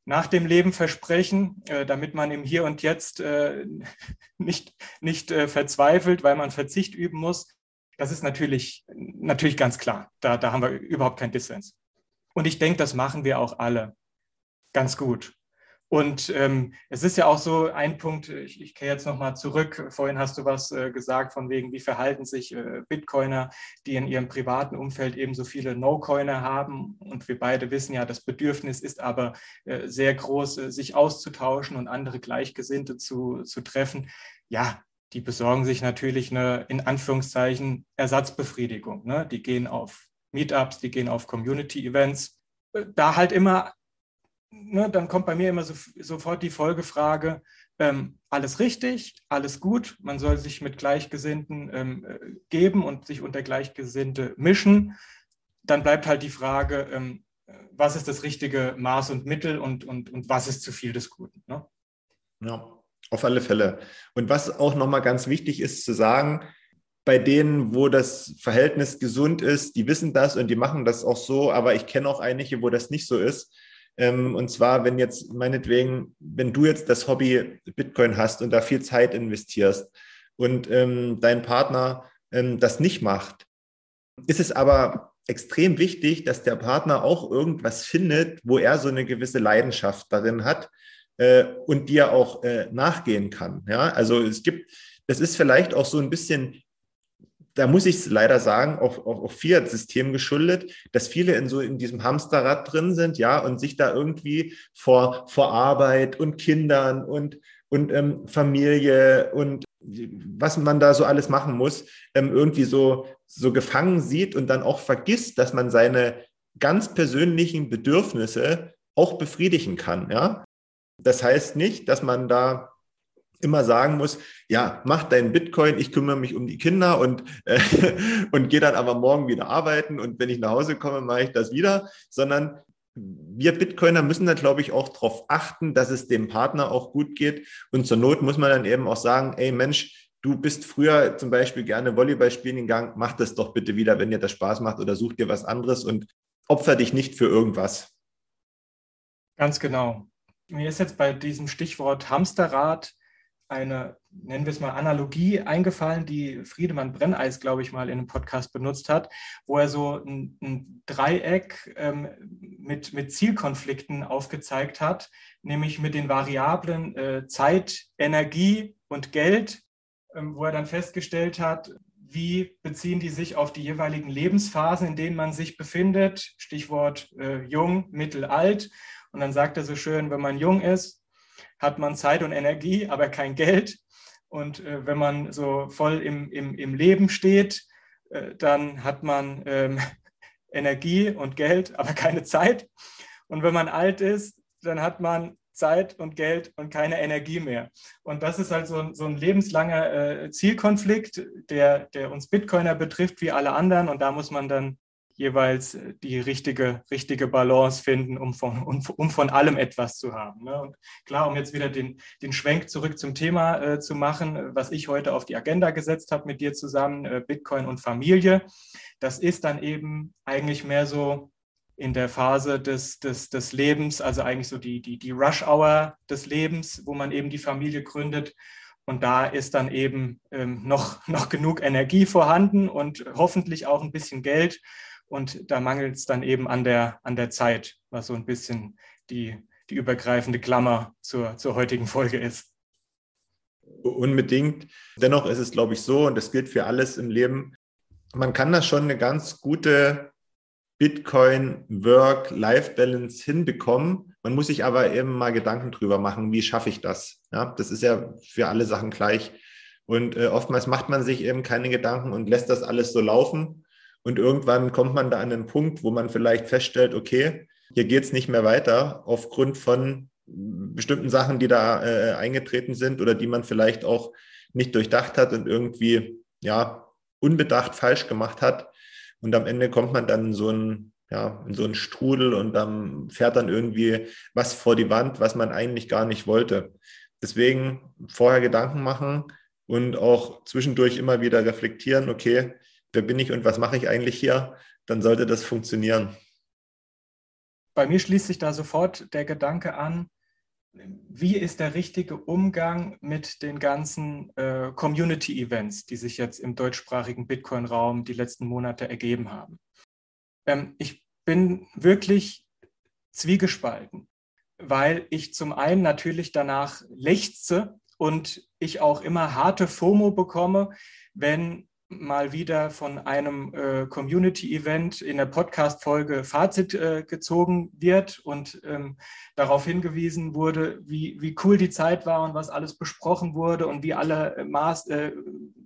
nach dem Leben versprechen, damit man im Hier und Jetzt nicht, nicht verzweifelt, weil man Verzicht üben muss. Das ist natürlich, natürlich ganz klar. Da, da haben wir überhaupt keinen Dissens. Und ich denke, das machen wir auch alle ganz gut. Und ähm, es ist ja auch so ein Punkt, ich, ich kehre jetzt nochmal zurück. Vorhin hast du was äh, gesagt von wegen, wie verhalten sich äh, Bitcoiner, die in ihrem privaten Umfeld eben so viele No-Coiner haben. Und wir beide wissen ja, das Bedürfnis ist aber äh, sehr groß, äh, sich auszutauschen und andere Gleichgesinnte zu, zu treffen. Ja, die besorgen sich natürlich eine, in Anführungszeichen, Ersatzbefriedigung. Ne? Die gehen auf Meetups, die gehen auf Community-Events. Äh, da halt immer ne, dann kommt bei mir immer so, sofort die Folgefrage, ähm, alles richtig, alles gut, man soll sich mit Gleichgesinnten ähm, äh, geben und sich unter Gleichgesinnte mischen. Dann bleibt halt die Frage, ähm, was ist das richtige Maß und Mittel und, und, und was ist zu viel des Guten. Ne? Ja, auf alle Fälle. Und was auch nochmal ganz wichtig ist zu sagen, bei denen, wo das Verhältnis gesund ist, die wissen das und die machen das auch so, aber ich kenne auch einige, wo das nicht so ist. Ähm, und zwar, wenn jetzt meinetwegen, wenn du jetzt das Hobby Bitcoin hast und da viel Zeit investierst und ähm, dein Partner ähm, das nicht macht, ist es aber extrem wichtig, dass der Partner auch irgendwas findet, wo er so eine gewisse Leidenschaft darin hat äh, und dir auch äh, nachgehen kann. Ja, also es gibt, das ist vielleicht auch so ein bisschen da muss ich leider sagen, auch, auch, auch Fiat-System geschuldet, dass viele in so in diesem Hamsterrad drin sind, ja, und sich da irgendwie vor, vor Arbeit und Kindern und, und ähm, Familie und was man da so alles machen muss, ähm, irgendwie so, so gefangen sieht und dann auch vergisst, dass man seine ganz persönlichen Bedürfnisse auch befriedigen kann, ja. Das heißt nicht, dass man da immer sagen muss, ja, mach deinen Bitcoin, ich kümmere mich um die Kinder und, äh, und gehe dann aber morgen wieder arbeiten und wenn ich nach Hause komme, mache ich das wieder, sondern wir Bitcoiner müssen da, glaube ich, auch darauf achten, dass es dem Partner auch gut geht. Und zur Not muss man dann eben auch sagen, ey Mensch, du bist früher zum Beispiel gerne Volleyball spielen gegangen, mach das doch bitte wieder, wenn dir das Spaß macht oder such dir was anderes und opfer dich nicht für irgendwas. Ganz genau. Mir ist jetzt bei diesem Stichwort Hamsterrad eine, nennen wir es mal, Analogie eingefallen, die Friedemann Brenneis, glaube ich, mal in einem Podcast benutzt hat, wo er so ein, ein Dreieck ähm, mit, mit Zielkonflikten aufgezeigt hat, nämlich mit den Variablen äh, Zeit, Energie und Geld, ähm, wo er dann festgestellt hat, wie beziehen die sich auf die jeweiligen Lebensphasen, in denen man sich befindet, Stichwort äh, jung, mittel, alt. Und dann sagt er so schön, wenn man jung ist, hat man Zeit und Energie, aber kein Geld. Und äh, wenn man so voll im, im, im Leben steht, äh, dann hat man ähm, Energie und Geld, aber keine Zeit. Und wenn man alt ist, dann hat man Zeit und Geld und keine Energie mehr. Und das ist halt so ein, so ein lebenslanger äh, Zielkonflikt, der, der uns Bitcoiner betrifft wie alle anderen. Und da muss man dann jeweils äh, die richtige, richtige Balance finden, um von, um, um von allem etwas zu haben. Ne? Und klar, um jetzt wieder den, den Schwenk zurück zum Thema äh, zu machen, was ich heute auf die Agenda gesetzt habe mit dir zusammen, äh, Bitcoin und Familie, das ist dann eben eigentlich mehr so in der Phase des, des, des Lebens, also eigentlich so die, die, die Rush-Hour des Lebens, wo man eben die Familie gründet. Und da ist dann eben ähm, noch, noch genug Energie vorhanden und hoffentlich auch ein bisschen Geld, und da mangelt es dann eben an der, an der Zeit, was so ein bisschen die, die übergreifende Klammer zur, zur heutigen Folge ist. Unbedingt. Dennoch ist es, glaube ich, so, und das gilt für alles im Leben, man kann da schon eine ganz gute Bitcoin-Work-Life-Balance hinbekommen. Man muss sich aber eben mal Gedanken drüber machen, wie schaffe ich das? Ja, das ist ja für alle Sachen gleich. Und äh, oftmals macht man sich eben keine Gedanken und lässt das alles so laufen. Und irgendwann kommt man da an einen Punkt, wo man vielleicht feststellt, okay, hier geht es nicht mehr weiter aufgrund von bestimmten Sachen, die da äh, eingetreten sind oder die man vielleicht auch nicht durchdacht hat und irgendwie ja unbedacht falsch gemacht hat. Und am Ende kommt man dann in so ein ja, in so einen Strudel und dann fährt dann irgendwie was vor die Wand, was man eigentlich gar nicht wollte. Deswegen vorher Gedanken machen und auch zwischendurch immer wieder reflektieren, okay, wer bin ich und was mache ich eigentlich hier, dann sollte das funktionieren. Bei mir schließt sich da sofort der Gedanke an, wie ist der richtige Umgang mit den ganzen äh, Community-Events, die sich jetzt im deutschsprachigen Bitcoin-Raum die letzten Monate ergeben haben? Ähm, ich bin wirklich zwiegespalten, weil ich zum einen natürlich danach lechze und ich auch immer harte FOMO bekomme, wenn mal wieder von einem äh, Community-Event in der Podcast-Folge Fazit äh, gezogen wird und ähm, darauf hingewiesen wurde, wie, wie cool die Zeit war und was alles besprochen wurde und wie alle, Maß, äh,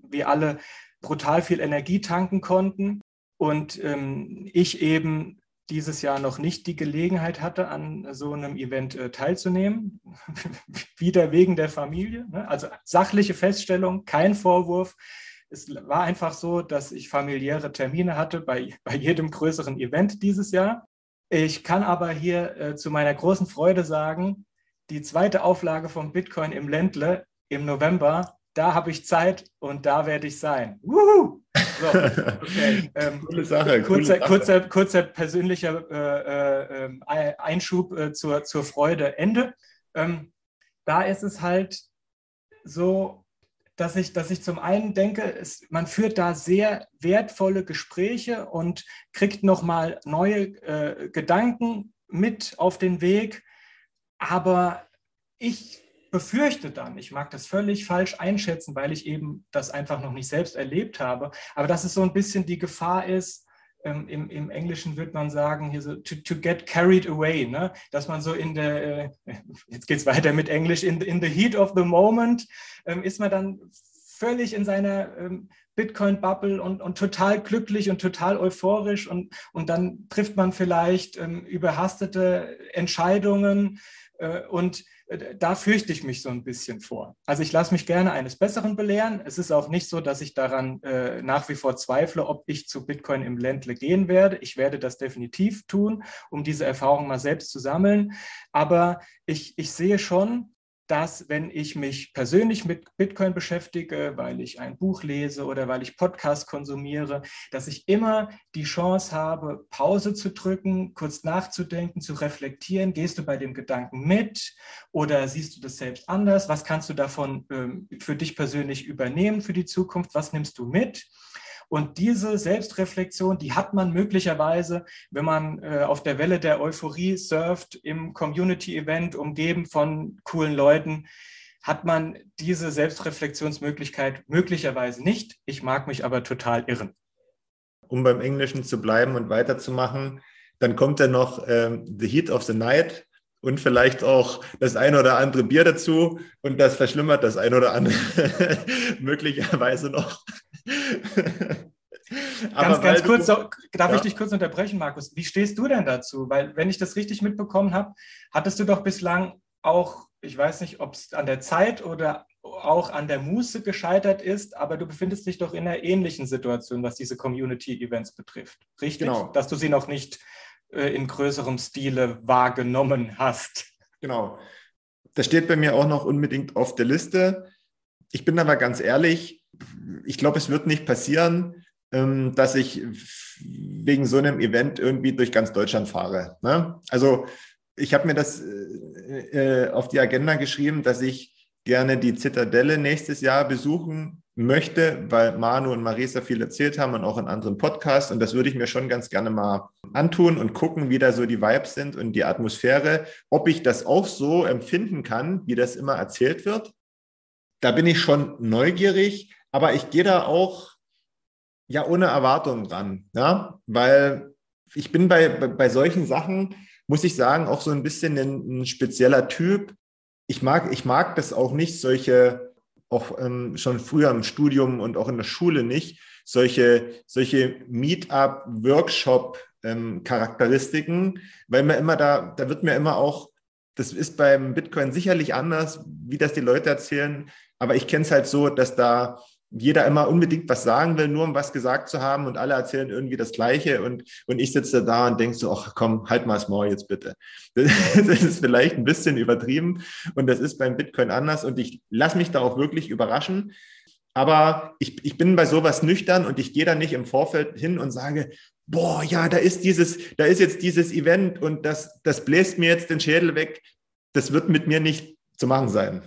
wie alle brutal viel Energie tanken konnten. Und ähm, ich eben dieses Jahr noch nicht die Gelegenheit hatte, an so einem Event äh, teilzunehmen. wieder wegen der Familie. Ne? Also sachliche Feststellung, kein Vorwurf es war einfach so, dass ich familiäre Termine hatte bei, bei jedem größeren Event dieses Jahr. Ich kann aber hier äh, zu meiner großen Freude sagen, die zweite Auflage von Bitcoin im Ländle im November, da habe ich Zeit und da werde ich sein. Woohoo! So, okay. Ähm, coole Sache. Kurzer, coole kurzer, Sache. kurzer persönlicher äh, äh, ähm, Einschub äh, zur, zur Freude Ende. Ähm, da ist es halt so, dass ich, dass ich zum einen denke, es, man führt da sehr wertvolle Gespräche und kriegt nochmal neue äh, Gedanken mit auf den Weg. Aber ich befürchte dann, ich mag das völlig falsch einschätzen, weil ich eben das einfach noch nicht selbst erlebt habe, aber dass es so ein bisschen die Gefahr ist, ähm, im, im, Englischen würde man sagen, hier so to, to get carried away, ne? dass man so in der, äh, jetzt geht es weiter mit Englisch, in, in the heat of the moment ähm, ist man dann völlig in seiner ähm, Bitcoin-Bubble und, und total glücklich und total euphorisch und, und dann trifft man vielleicht ähm, überhastete Entscheidungen äh, und da fürchte ich mich so ein bisschen vor. Also ich lasse mich gerne eines Besseren belehren. Es ist auch nicht so, dass ich daran äh, nach wie vor zweifle, ob ich zu Bitcoin im Ländle gehen werde. Ich werde das definitiv tun, um diese Erfahrung mal selbst zu sammeln. Aber ich, ich sehe schon, dass wenn ich mich persönlich mit Bitcoin beschäftige, weil ich ein Buch lese oder weil ich Podcast konsumiere, dass ich immer die Chance habe, Pause zu drücken, kurz nachzudenken, zu reflektieren. Gehst du bei dem Gedanken mit oder siehst du das selbst anders? Was kannst du davon ähm, für dich persönlich übernehmen für die Zukunft? Was nimmst du mit? Und diese Selbstreflexion, die hat man möglicherweise, wenn man äh, auf der Welle der Euphorie surft, im Community-Event, umgeben von coolen Leuten, hat man diese Selbstreflexionsmöglichkeit möglicherweise nicht. Ich mag mich aber total irren. Um beim Englischen zu bleiben und weiterzumachen, dann kommt ja noch ähm, The Heat of the Night und vielleicht auch das ein oder andere Bier dazu und das verschlimmert das ein oder andere möglicherweise noch. ganz, ganz kurz, du, darf ja. ich dich kurz unterbrechen, Markus? Wie stehst du denn dazu? Weil, wenn ich das richtig mitbekommen habe, hattest du doch bislang auch, ich weiß nicht, ob es an der Zeit oder auch an der Muße gescheitert ist, aber du befindest dich doch in einer ähnlichen Situation, was diese Community-Events betrifft. Richtig? Genau. Dass du sie noch nicht äh, in größerem Stile wahrgenommen hast. Genau. Das steht bei mir auch noch unbedingt auf der Liste. Ich bin aber ganz ehrlich, ich glaube, es wird nicht passieren, ähm, dass ich wegen so einem Event irgendwie durch ganz Deutschland fahre. Ne? Also ich habe mir das äh, äh, auf die Agenda geschrieben, dass ich gerne die Zitadelle nächstes Jahr besuchen möchte, weil Manu und Marisa viel erzählt haben und auch in anderen Podcasts. Und das würde ich mir schon ganz gerne mal antun und gucken, wie da so die Vibes sind und die Atmosphäre, ob ich das auch so empfinden kann, wie das immer erzählt wird. Da bin ich schon neugierig, aber ich gehe da auch ja ohne Erwartungen dran, ja, weil ich bin bei, bei, solchen Sachen, muss ich sagen, auch so ein bisschen ein, ein spezieller Typ. Ich mag, ich mag das auch nicht, solche, auch ähm, schon früher im Studium und auch in der Schule nicht, solche, solche Meetup, Workshop, ähm, weil mir immer da, da wird mir immer auch, das ist beim Bitcoin sicherlich anders, wie das die Leute erzählen, aber ich kenne es halt so, dass da jeder immer unbedingt was sagen will, nur um was gesagt zu haben und alle erzählen irgendwie das Gleiche und, und ich sitze da und denke so, ach komm, halt mal das Maul jetzt bitte. Das, ist vielleicht ein bisschen übertrieben und das ist beim Bitcoin anders und ich lasse mich da auch wirklich überraschen. Aber ich, ich bin bei sowas nüchtern und ich gehe da nicht im Vorfeld hin und sage, boah, ja, da ist dieses, da ist jetzt dieses Event und das, das bläst mir jetzt den Schädel weg. Das wird mit mir nicht zu machen sein.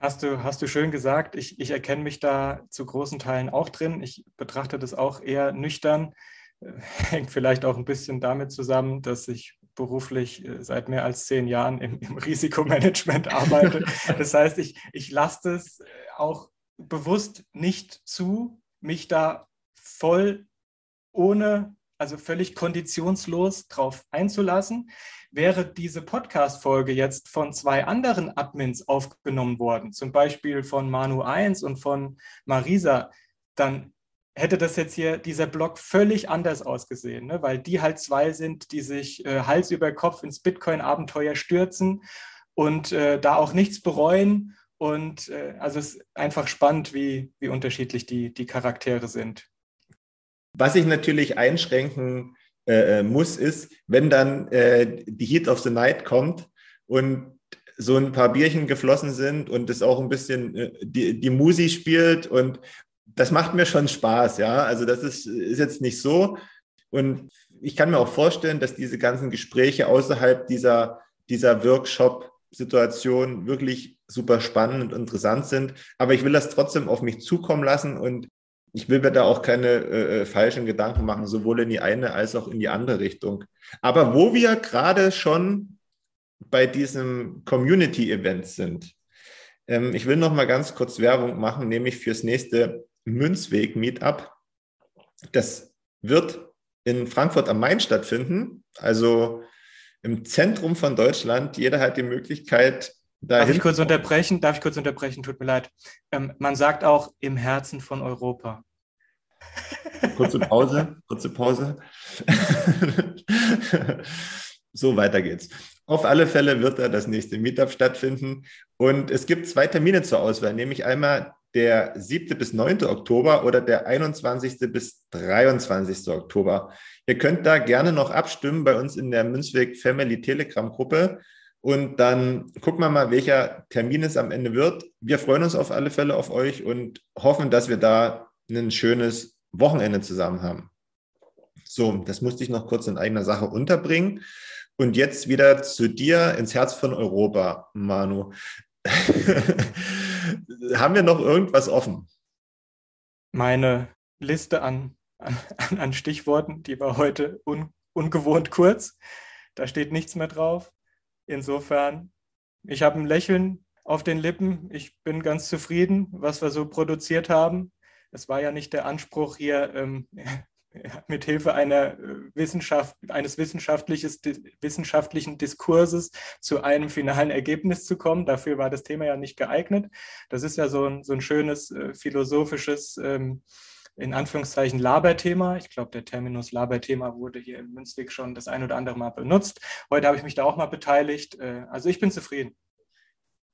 Hast du, hast du schön gesagt. Ich, ich erkenne mich da zu großen Teilen auch drin. Ich betrachte das auch eher nüchtern. Äh, hängt vielleicht auch ein bisschen damit zusammen, dass ich beruflich äh, seit mehr als zehn Jahren im, im Risikomanagement arbeite. Das heißt, ich, ich lasse es auch bewusst nicht zu, mich da voll ohne, also völlig konditionslos drauf einzulassen. Wäre diese Podcast-Folge jetzt von zwei anderen Admins aufgenommen worden, zum Beispiel von Manu 1 und von Marisa, dann hätte das jetzt hier dieser Blog völlig anders ausgesehen, ne? weil die halt zwei sind, die sich äh, Hals über Kopf ins Bitcoin-Abenteuer stürzen und äh, da auch nichts bereuen. Und äh, also es ist einfach spannend, wie, wie unterschiedlich die, die Charaktere sind. Was ich natürlich einschränken äh, äh, muss, ist, wenn dann äh, die Heat of the Night kommt und so ein paar Bierchen geflossen sind und es auch ein bisschen äh, die, die Musi spielt und das macht mir schon Spaß, ja. Also das ist, ist jetzt nicht so. Und ich kann mir auch vorstellen, dass diese ganzen Gespräche außerhalb dieser, dieser Workshop-Situation wirklich super spannend und interessant sind. Aber ich will das trotzdem auf mich zukommen lassen und ich will mir da auch keine äh, äh, falschen Gedanken machen, sowohl in die eine als auch in die andere Richtung. Aber wo wir gerade schon bei diesem Community-Event sind, ähm, ich will noch mal ganz kurz Werbung machen, nämlich fürs nächste Münzweg-Meetup. Das wird in Frankfurt am Main stattfinden, also im Zentrum von Deutschland. Jeder hat die Möglichkeit, Dahin. Darf ich kurz unterbrechen? Darf ich kurz unterbrechen? Tut mir leid. Ähm, man sagt auch im Herzen von Europa. Kurze Pause, kurze Pause. so, weiter geht's. Auf alle Fälle wird da das nächste Meetup stattfinden. Und es gibt zwei Termine zur Auswahl, nämlich einmal der 7. bis 9. Oktober oder der 21. bis 23. Oktober. Ihr könnt da gerne noch abstimmen bei uns in der Münzweg Family Telegram Gruppe. Und dann gucken wir mal, welcher Termin es am Ende wird. Wir freuen uns auf alle Fälle auf euch und hoffen, dass wir da ein schönes Wochenende zusammen haben. So, das musste ich noch kurz in eigener Sache unterbringen. Und jetzt wieder zu dir ins Herz von Europa, Manu. haben wir noch irgendwas offen? Meine Liste an, an, an Stichworten, die war heute un, ungewohnt kurz. Da steht nichts mehr drauf. Insofern, ich habe ein Lächeln auf den Lippen. Ich bin ganz zufrieden, was wir so produziert haben. Es war ja nicht der Anspruch hier, ähm, mit Hilfe einer äh, Wissenschaft, eines wissenschaftlichen Diskurses zu einem finalen Ergebnis zu kommen. Dafür war das Thema ja nicht geeignet. Das ist ja so ein, so ein schönes äh, philosophisches ähm, in Anführungszeichen Laberthema. Ich glaube, der Terminus Laberthema wurde hier im Münzweg schon das ein oder andere Mal benutzt. Heute habe ich mich da auch mal beteiligt. Äh, also ich bin zufrieden.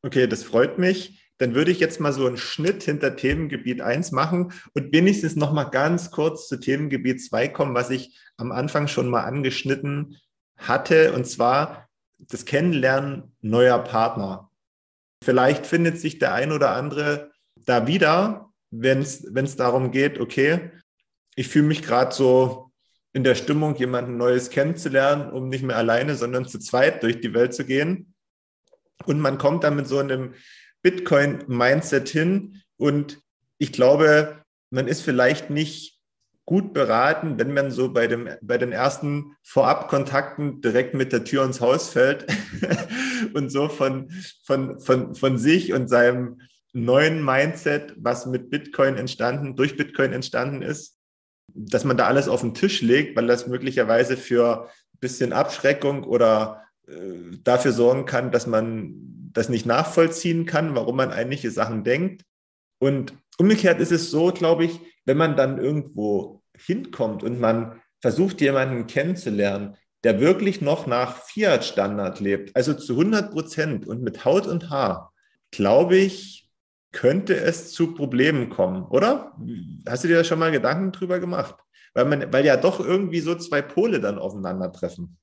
Okay, das freut mich. Dann würde ich jetzt mal so einen Schnitt hinter Themengebiet 1 machen und wenigstens noch mal ganz kurz zu Themengebiet 2 kommen, was ich am Anfang schon mal angeschnitten hatte, und zwar das Kennenlernen neuer Partner. Vielleicht findet sich der ein oder andere da wieder, wenn es darum geht, okay, ich fühle mich gerade so in der Stimmung, jemanden Neues kennenzulernen, um nicht mehr alleine, sondern zu zweit durch die Welt zu gehen. Und man kommt dann mit so einem Bitcoin-Mindset hin. Und ich glaube, man ist vielleicht nicht gut beraten, wenn man so bei, dem, bei den ersten Vorabkontakten direkt mit der Tür ins Haus fällt und so von, von, von, von sich und seinem neuen Mindset, was mit Bitcoin entstanden, durch Bitcoin entstanden ist, dass man da alles auf den Tisch legt, weil das möglicherweise für ein bisschen Abschreckung oder äh, dafür sorgen kann, dass man das nicht nachvollziehen kann, warum man einige Sachen denkt. Und umgekehrt ist es so, glaube ich, wenn man dann irgendwo hinkommt und man versucht, jemanden kennenzulernen, der wirklich noch nach Fiat-Standard lebt, also zu 100 Prozent und mit Haut und Haar, glaube ich, könnte es zu Problemen kommen, oder? Hast du dir da schon mal Gedanken drüber gemacht? Weil, man, weil ja doch irgendwie so zwei Pole dann aufeinandertreffen.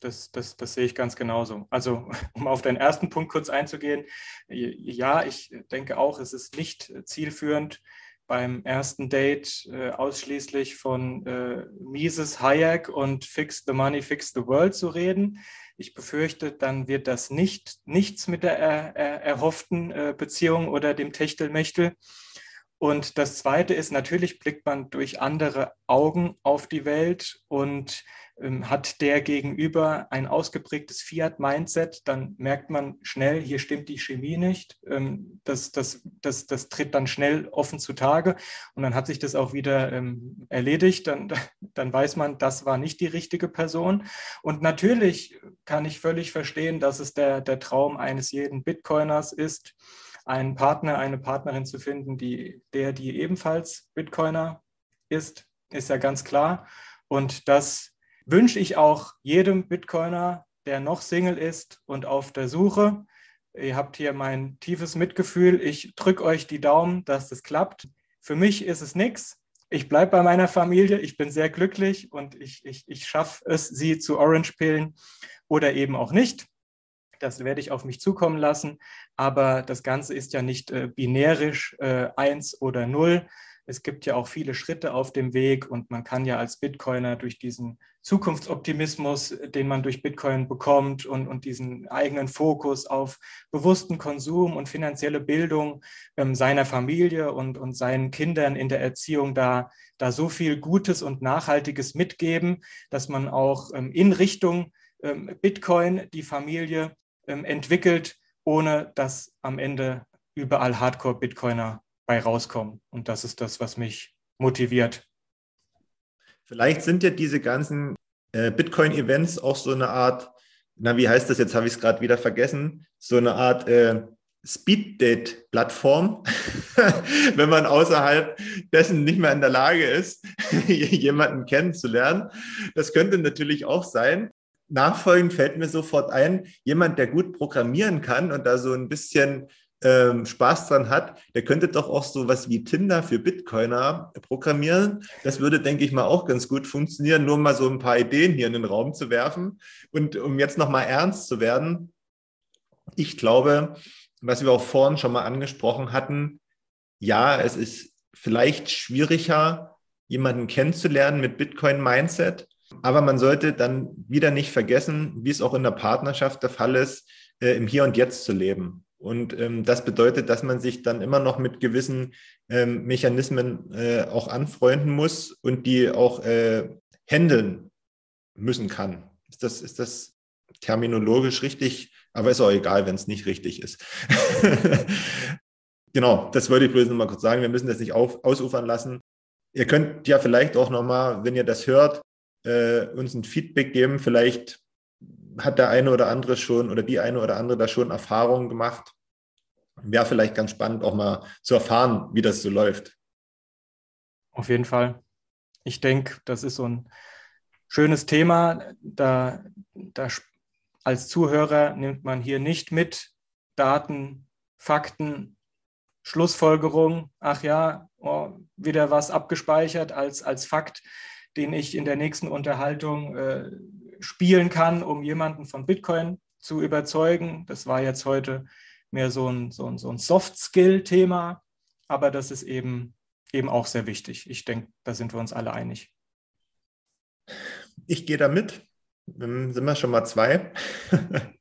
Das, das, das sehe ich ganz genauso. Also, um auf deinen ersten Punkt kurz einzugehen, ja, ich denke auch, es ist nicht zielführend, beim ersten Date äh, ausschließlich von äh, Mises Hayek und Fix the Money, Fix the World zu reden. Ich befürchte, dann wird das nicht, nichts mit der er, er, erhofften äh, Beziehung oder dem Techtelmechtel. Und das Zweite ist, natürlich blickt man durch andere Augen auf die Welt und hat der gegenüber ein ausgeprägtes Fiat-Mindset, dann merkt man schnell, hier stimmt die Chemie nicht. Ähm, das, das, das, das tritt dann schnell offen zutage und dann hat sich das auch wieder ähm, erledigt. Dann, dann weiß man, das war nicht die richtige Person. Und natürlich kann ich völlig verstehen, dass es der, der Traum eines jeden Bitcoiners ist, einen Partner, eine Partnerin zu finden, die, der, die ebenfalls Bitcoiner ist, ist ja ganz klar. Und das wünsche ich auch jedem Bitcoiner, der noch Single ist und auf der Suche. Ihr habt hier mein tiefes Mitgefühl. Ich drücke euch die Daumen, dass das klappt. Für mich ist es nichts. Ich bleibe bei meiner Familie. Ich bin sehr glücklich und ich, ich, ich schaffe es, sie zu Orange-Pillen oder eben auch nicht. Das werde ich auf mich zukommen lassen. Aber das Ganze ist ja nicht äh, binärisch äh, eins oder null, es gibt ja auch viele Schritte auf dem Weg und man kann ja als Bitcoiner durch diesen Zukunftsoptimismus, den man durch Bitcoin bekommt und, und diesen eigenen Fokus auf bewussten Konsum und finanzielle Bildung ähm, seiner Familie und, und seinen Kindern in der Erziehung da, da so viel Gutes und Nachhaltiges mitgeben, dass man auch ähm, in Richtung ähm, Bitcoin die Familie ähm, entwickelt, ohne dass am Ende überall Hardcore-Bitcoiner bei rauskommen. Und das ist das, was mich motiviert. Vielleicht sind ja diese ganzen äh, Bitcoin-Events auch so eine Art, na, wie heißt das jetzt, habe ich es gerade wieder vergessen, so eine Art äh, Speed-Date-Plattform, wenn man außerhalb dessen nicht mehr in der Lage ist, jemanden kennenzulernen. Das könnte natürlich auch sein. Nachfolgend fällt mir sofort ein, jemand, der gut programmieren kann und da so ein bisschen ähm, Spaß dran hat, der könnte doch auch so was wie Tinder für Bitcoiner programmieren. Das würde, denke ich mal, auch ganz gut funktionieren, nur mal so ein paar Ideen hier in den Raum zu werfen. Und um jetzt nochmal ernst zu werden, ich glaube, was wir auch vorhin schon mal angesprochen hatten, ja, es ist vielleicht schwieriger, jemanden kennenzulernen mit Bitcoin-Mindset. Aber man sollte dann wieder nicht vergessen, wie es auch in der Partnerschaft der Fall ist, äh, im Hier und Jetzt zu leben. Und ähm, das bedeutet, dass man sich dann immer noch mit gewissen ähm, Mechanismen äh, auch anfreunden muss und die auch äh, handeln müssen kann. Ist das, ist das terminologisch richtig? Aber ist auch egal, wenn es nicht richtig ist. genau, das wollte ich bloß noch mal kurz sagen. Wir müssen das nicht auf, ausufern lassen. Ihr könnt ja vielleicht auch noch mal, wenn ihr das hört, äh, uns ein Feedback geben. Vielleicht hat der eine oder andere schon oder die eine oder andere da schon Erfahrungen gemacht. Wäre vielleicht ganz spannend, auch mal zu erfahren, wie das so läuft. Auf jeden Fall. Ich denke, das ist so ein schönes Thema. Da, da als Zuhörer nimmt man hier nicht mit Daten, Fakten, Schlussfolgerung, ach ja, oh, wieder was abgespeichert als, als Fakt, den ich in der nächsten Unterhaltung äh, spielen kann, um jemanden von Bitcoin zu überzeugen. Das war jetzt heute mehr so ein, so ein, so ein Soft-Skill-Thema, aber das ist eben, eben auch sehr wichtig. Ich denke, da sind wir uns alle einig. Ich gehe da mit. Sind wir schon mal zwei.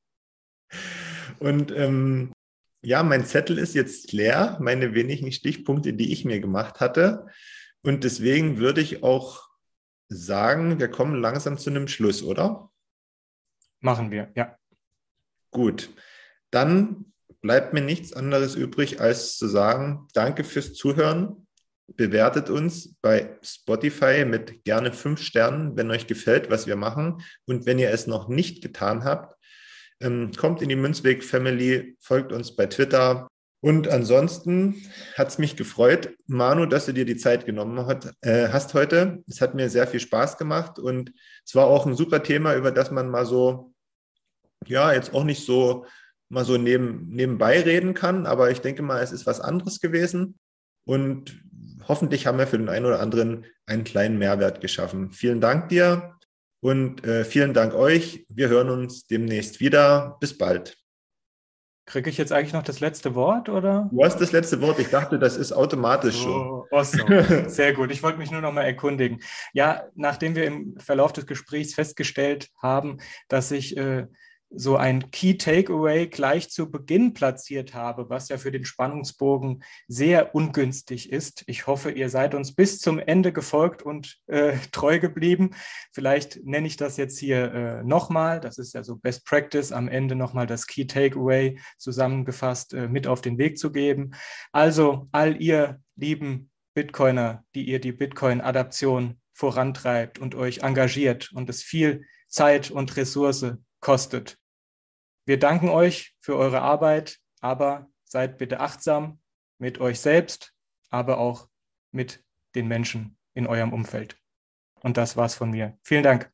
Und ähm, ja, mein Zettel ist jetzt leer, meine wenigen Stichpunkte, die ich mir gemacht hatte. Und deswegen würde ich auch sagen, wir kommen langsam zu einem Schluss, oder? Machen wir, ja. Gut, dann bleibt mir nichts anderes übrig, als zu sagen, danke fürs Zuhören. Bewertet uns bei Spotify mit gerne fünf Sternen, wenn euch gefällt, was wir machen. Und wenn ihr es noch nicht getan habt, ähm, kommt in die Münzweg Family, folgt uns bei Twitter. Und ansonsten hat es mich gefreut, Manu, dass du dir die Zeit genommen hat, äh, hast heute. Es hat mir sehr viel Spaß gemacht und es war auch ein super Thema, über das man mal so, ja, jetzt auch nicht so mal so neben, nebenbei reden kann, aber ich denke mal, es ist was anderes gewesen und hoffentlich haben wir für den einen oder anderen einen kleinen Mehrwert geschaffen. Vielen Dank dir und äh, vielen Dank euch. Wir hören uns demnächst wieder. Bis bald. Kriege ich jetzt eigentlich noch das letzte Wort oder? Du hast das letzte Wort. Ich dachte, das ist automatisch so. Oh, so. Sehr gut. Ich wollte mich nur noch mal erkundigen. Ja, nachdem wir im Verlauf des Gesprächs festgestellt haben, dass ich äh, so ein Key Takeaway gleich zu Beginn platziert habe, was ja für den Spannungsbogen sehr ungünstig ist. Ich hoffe, ihr seid uns bis zum Ende gefolgt und äh, treu geblieben. Vielleicht nenne ich das jetzt hier äh, nochmal. Das ist ja so Best Practice, am Ende nochmal das Key Takeaway zusammengefasst äh, mit auf den Weg zu geben. Also all ihr lieben Bitcoiner, die ihr die Bitcoin-Adaption vorantreibt und euch engagiert und es viel Zeit und Ressource kostet. Wir danken euch für eure Arbeit, aber seid bitte achtsam mit euch selbst, aber auch mit den Menschen in eurem Umfeld. Und das war's von mir. Vielen Dank.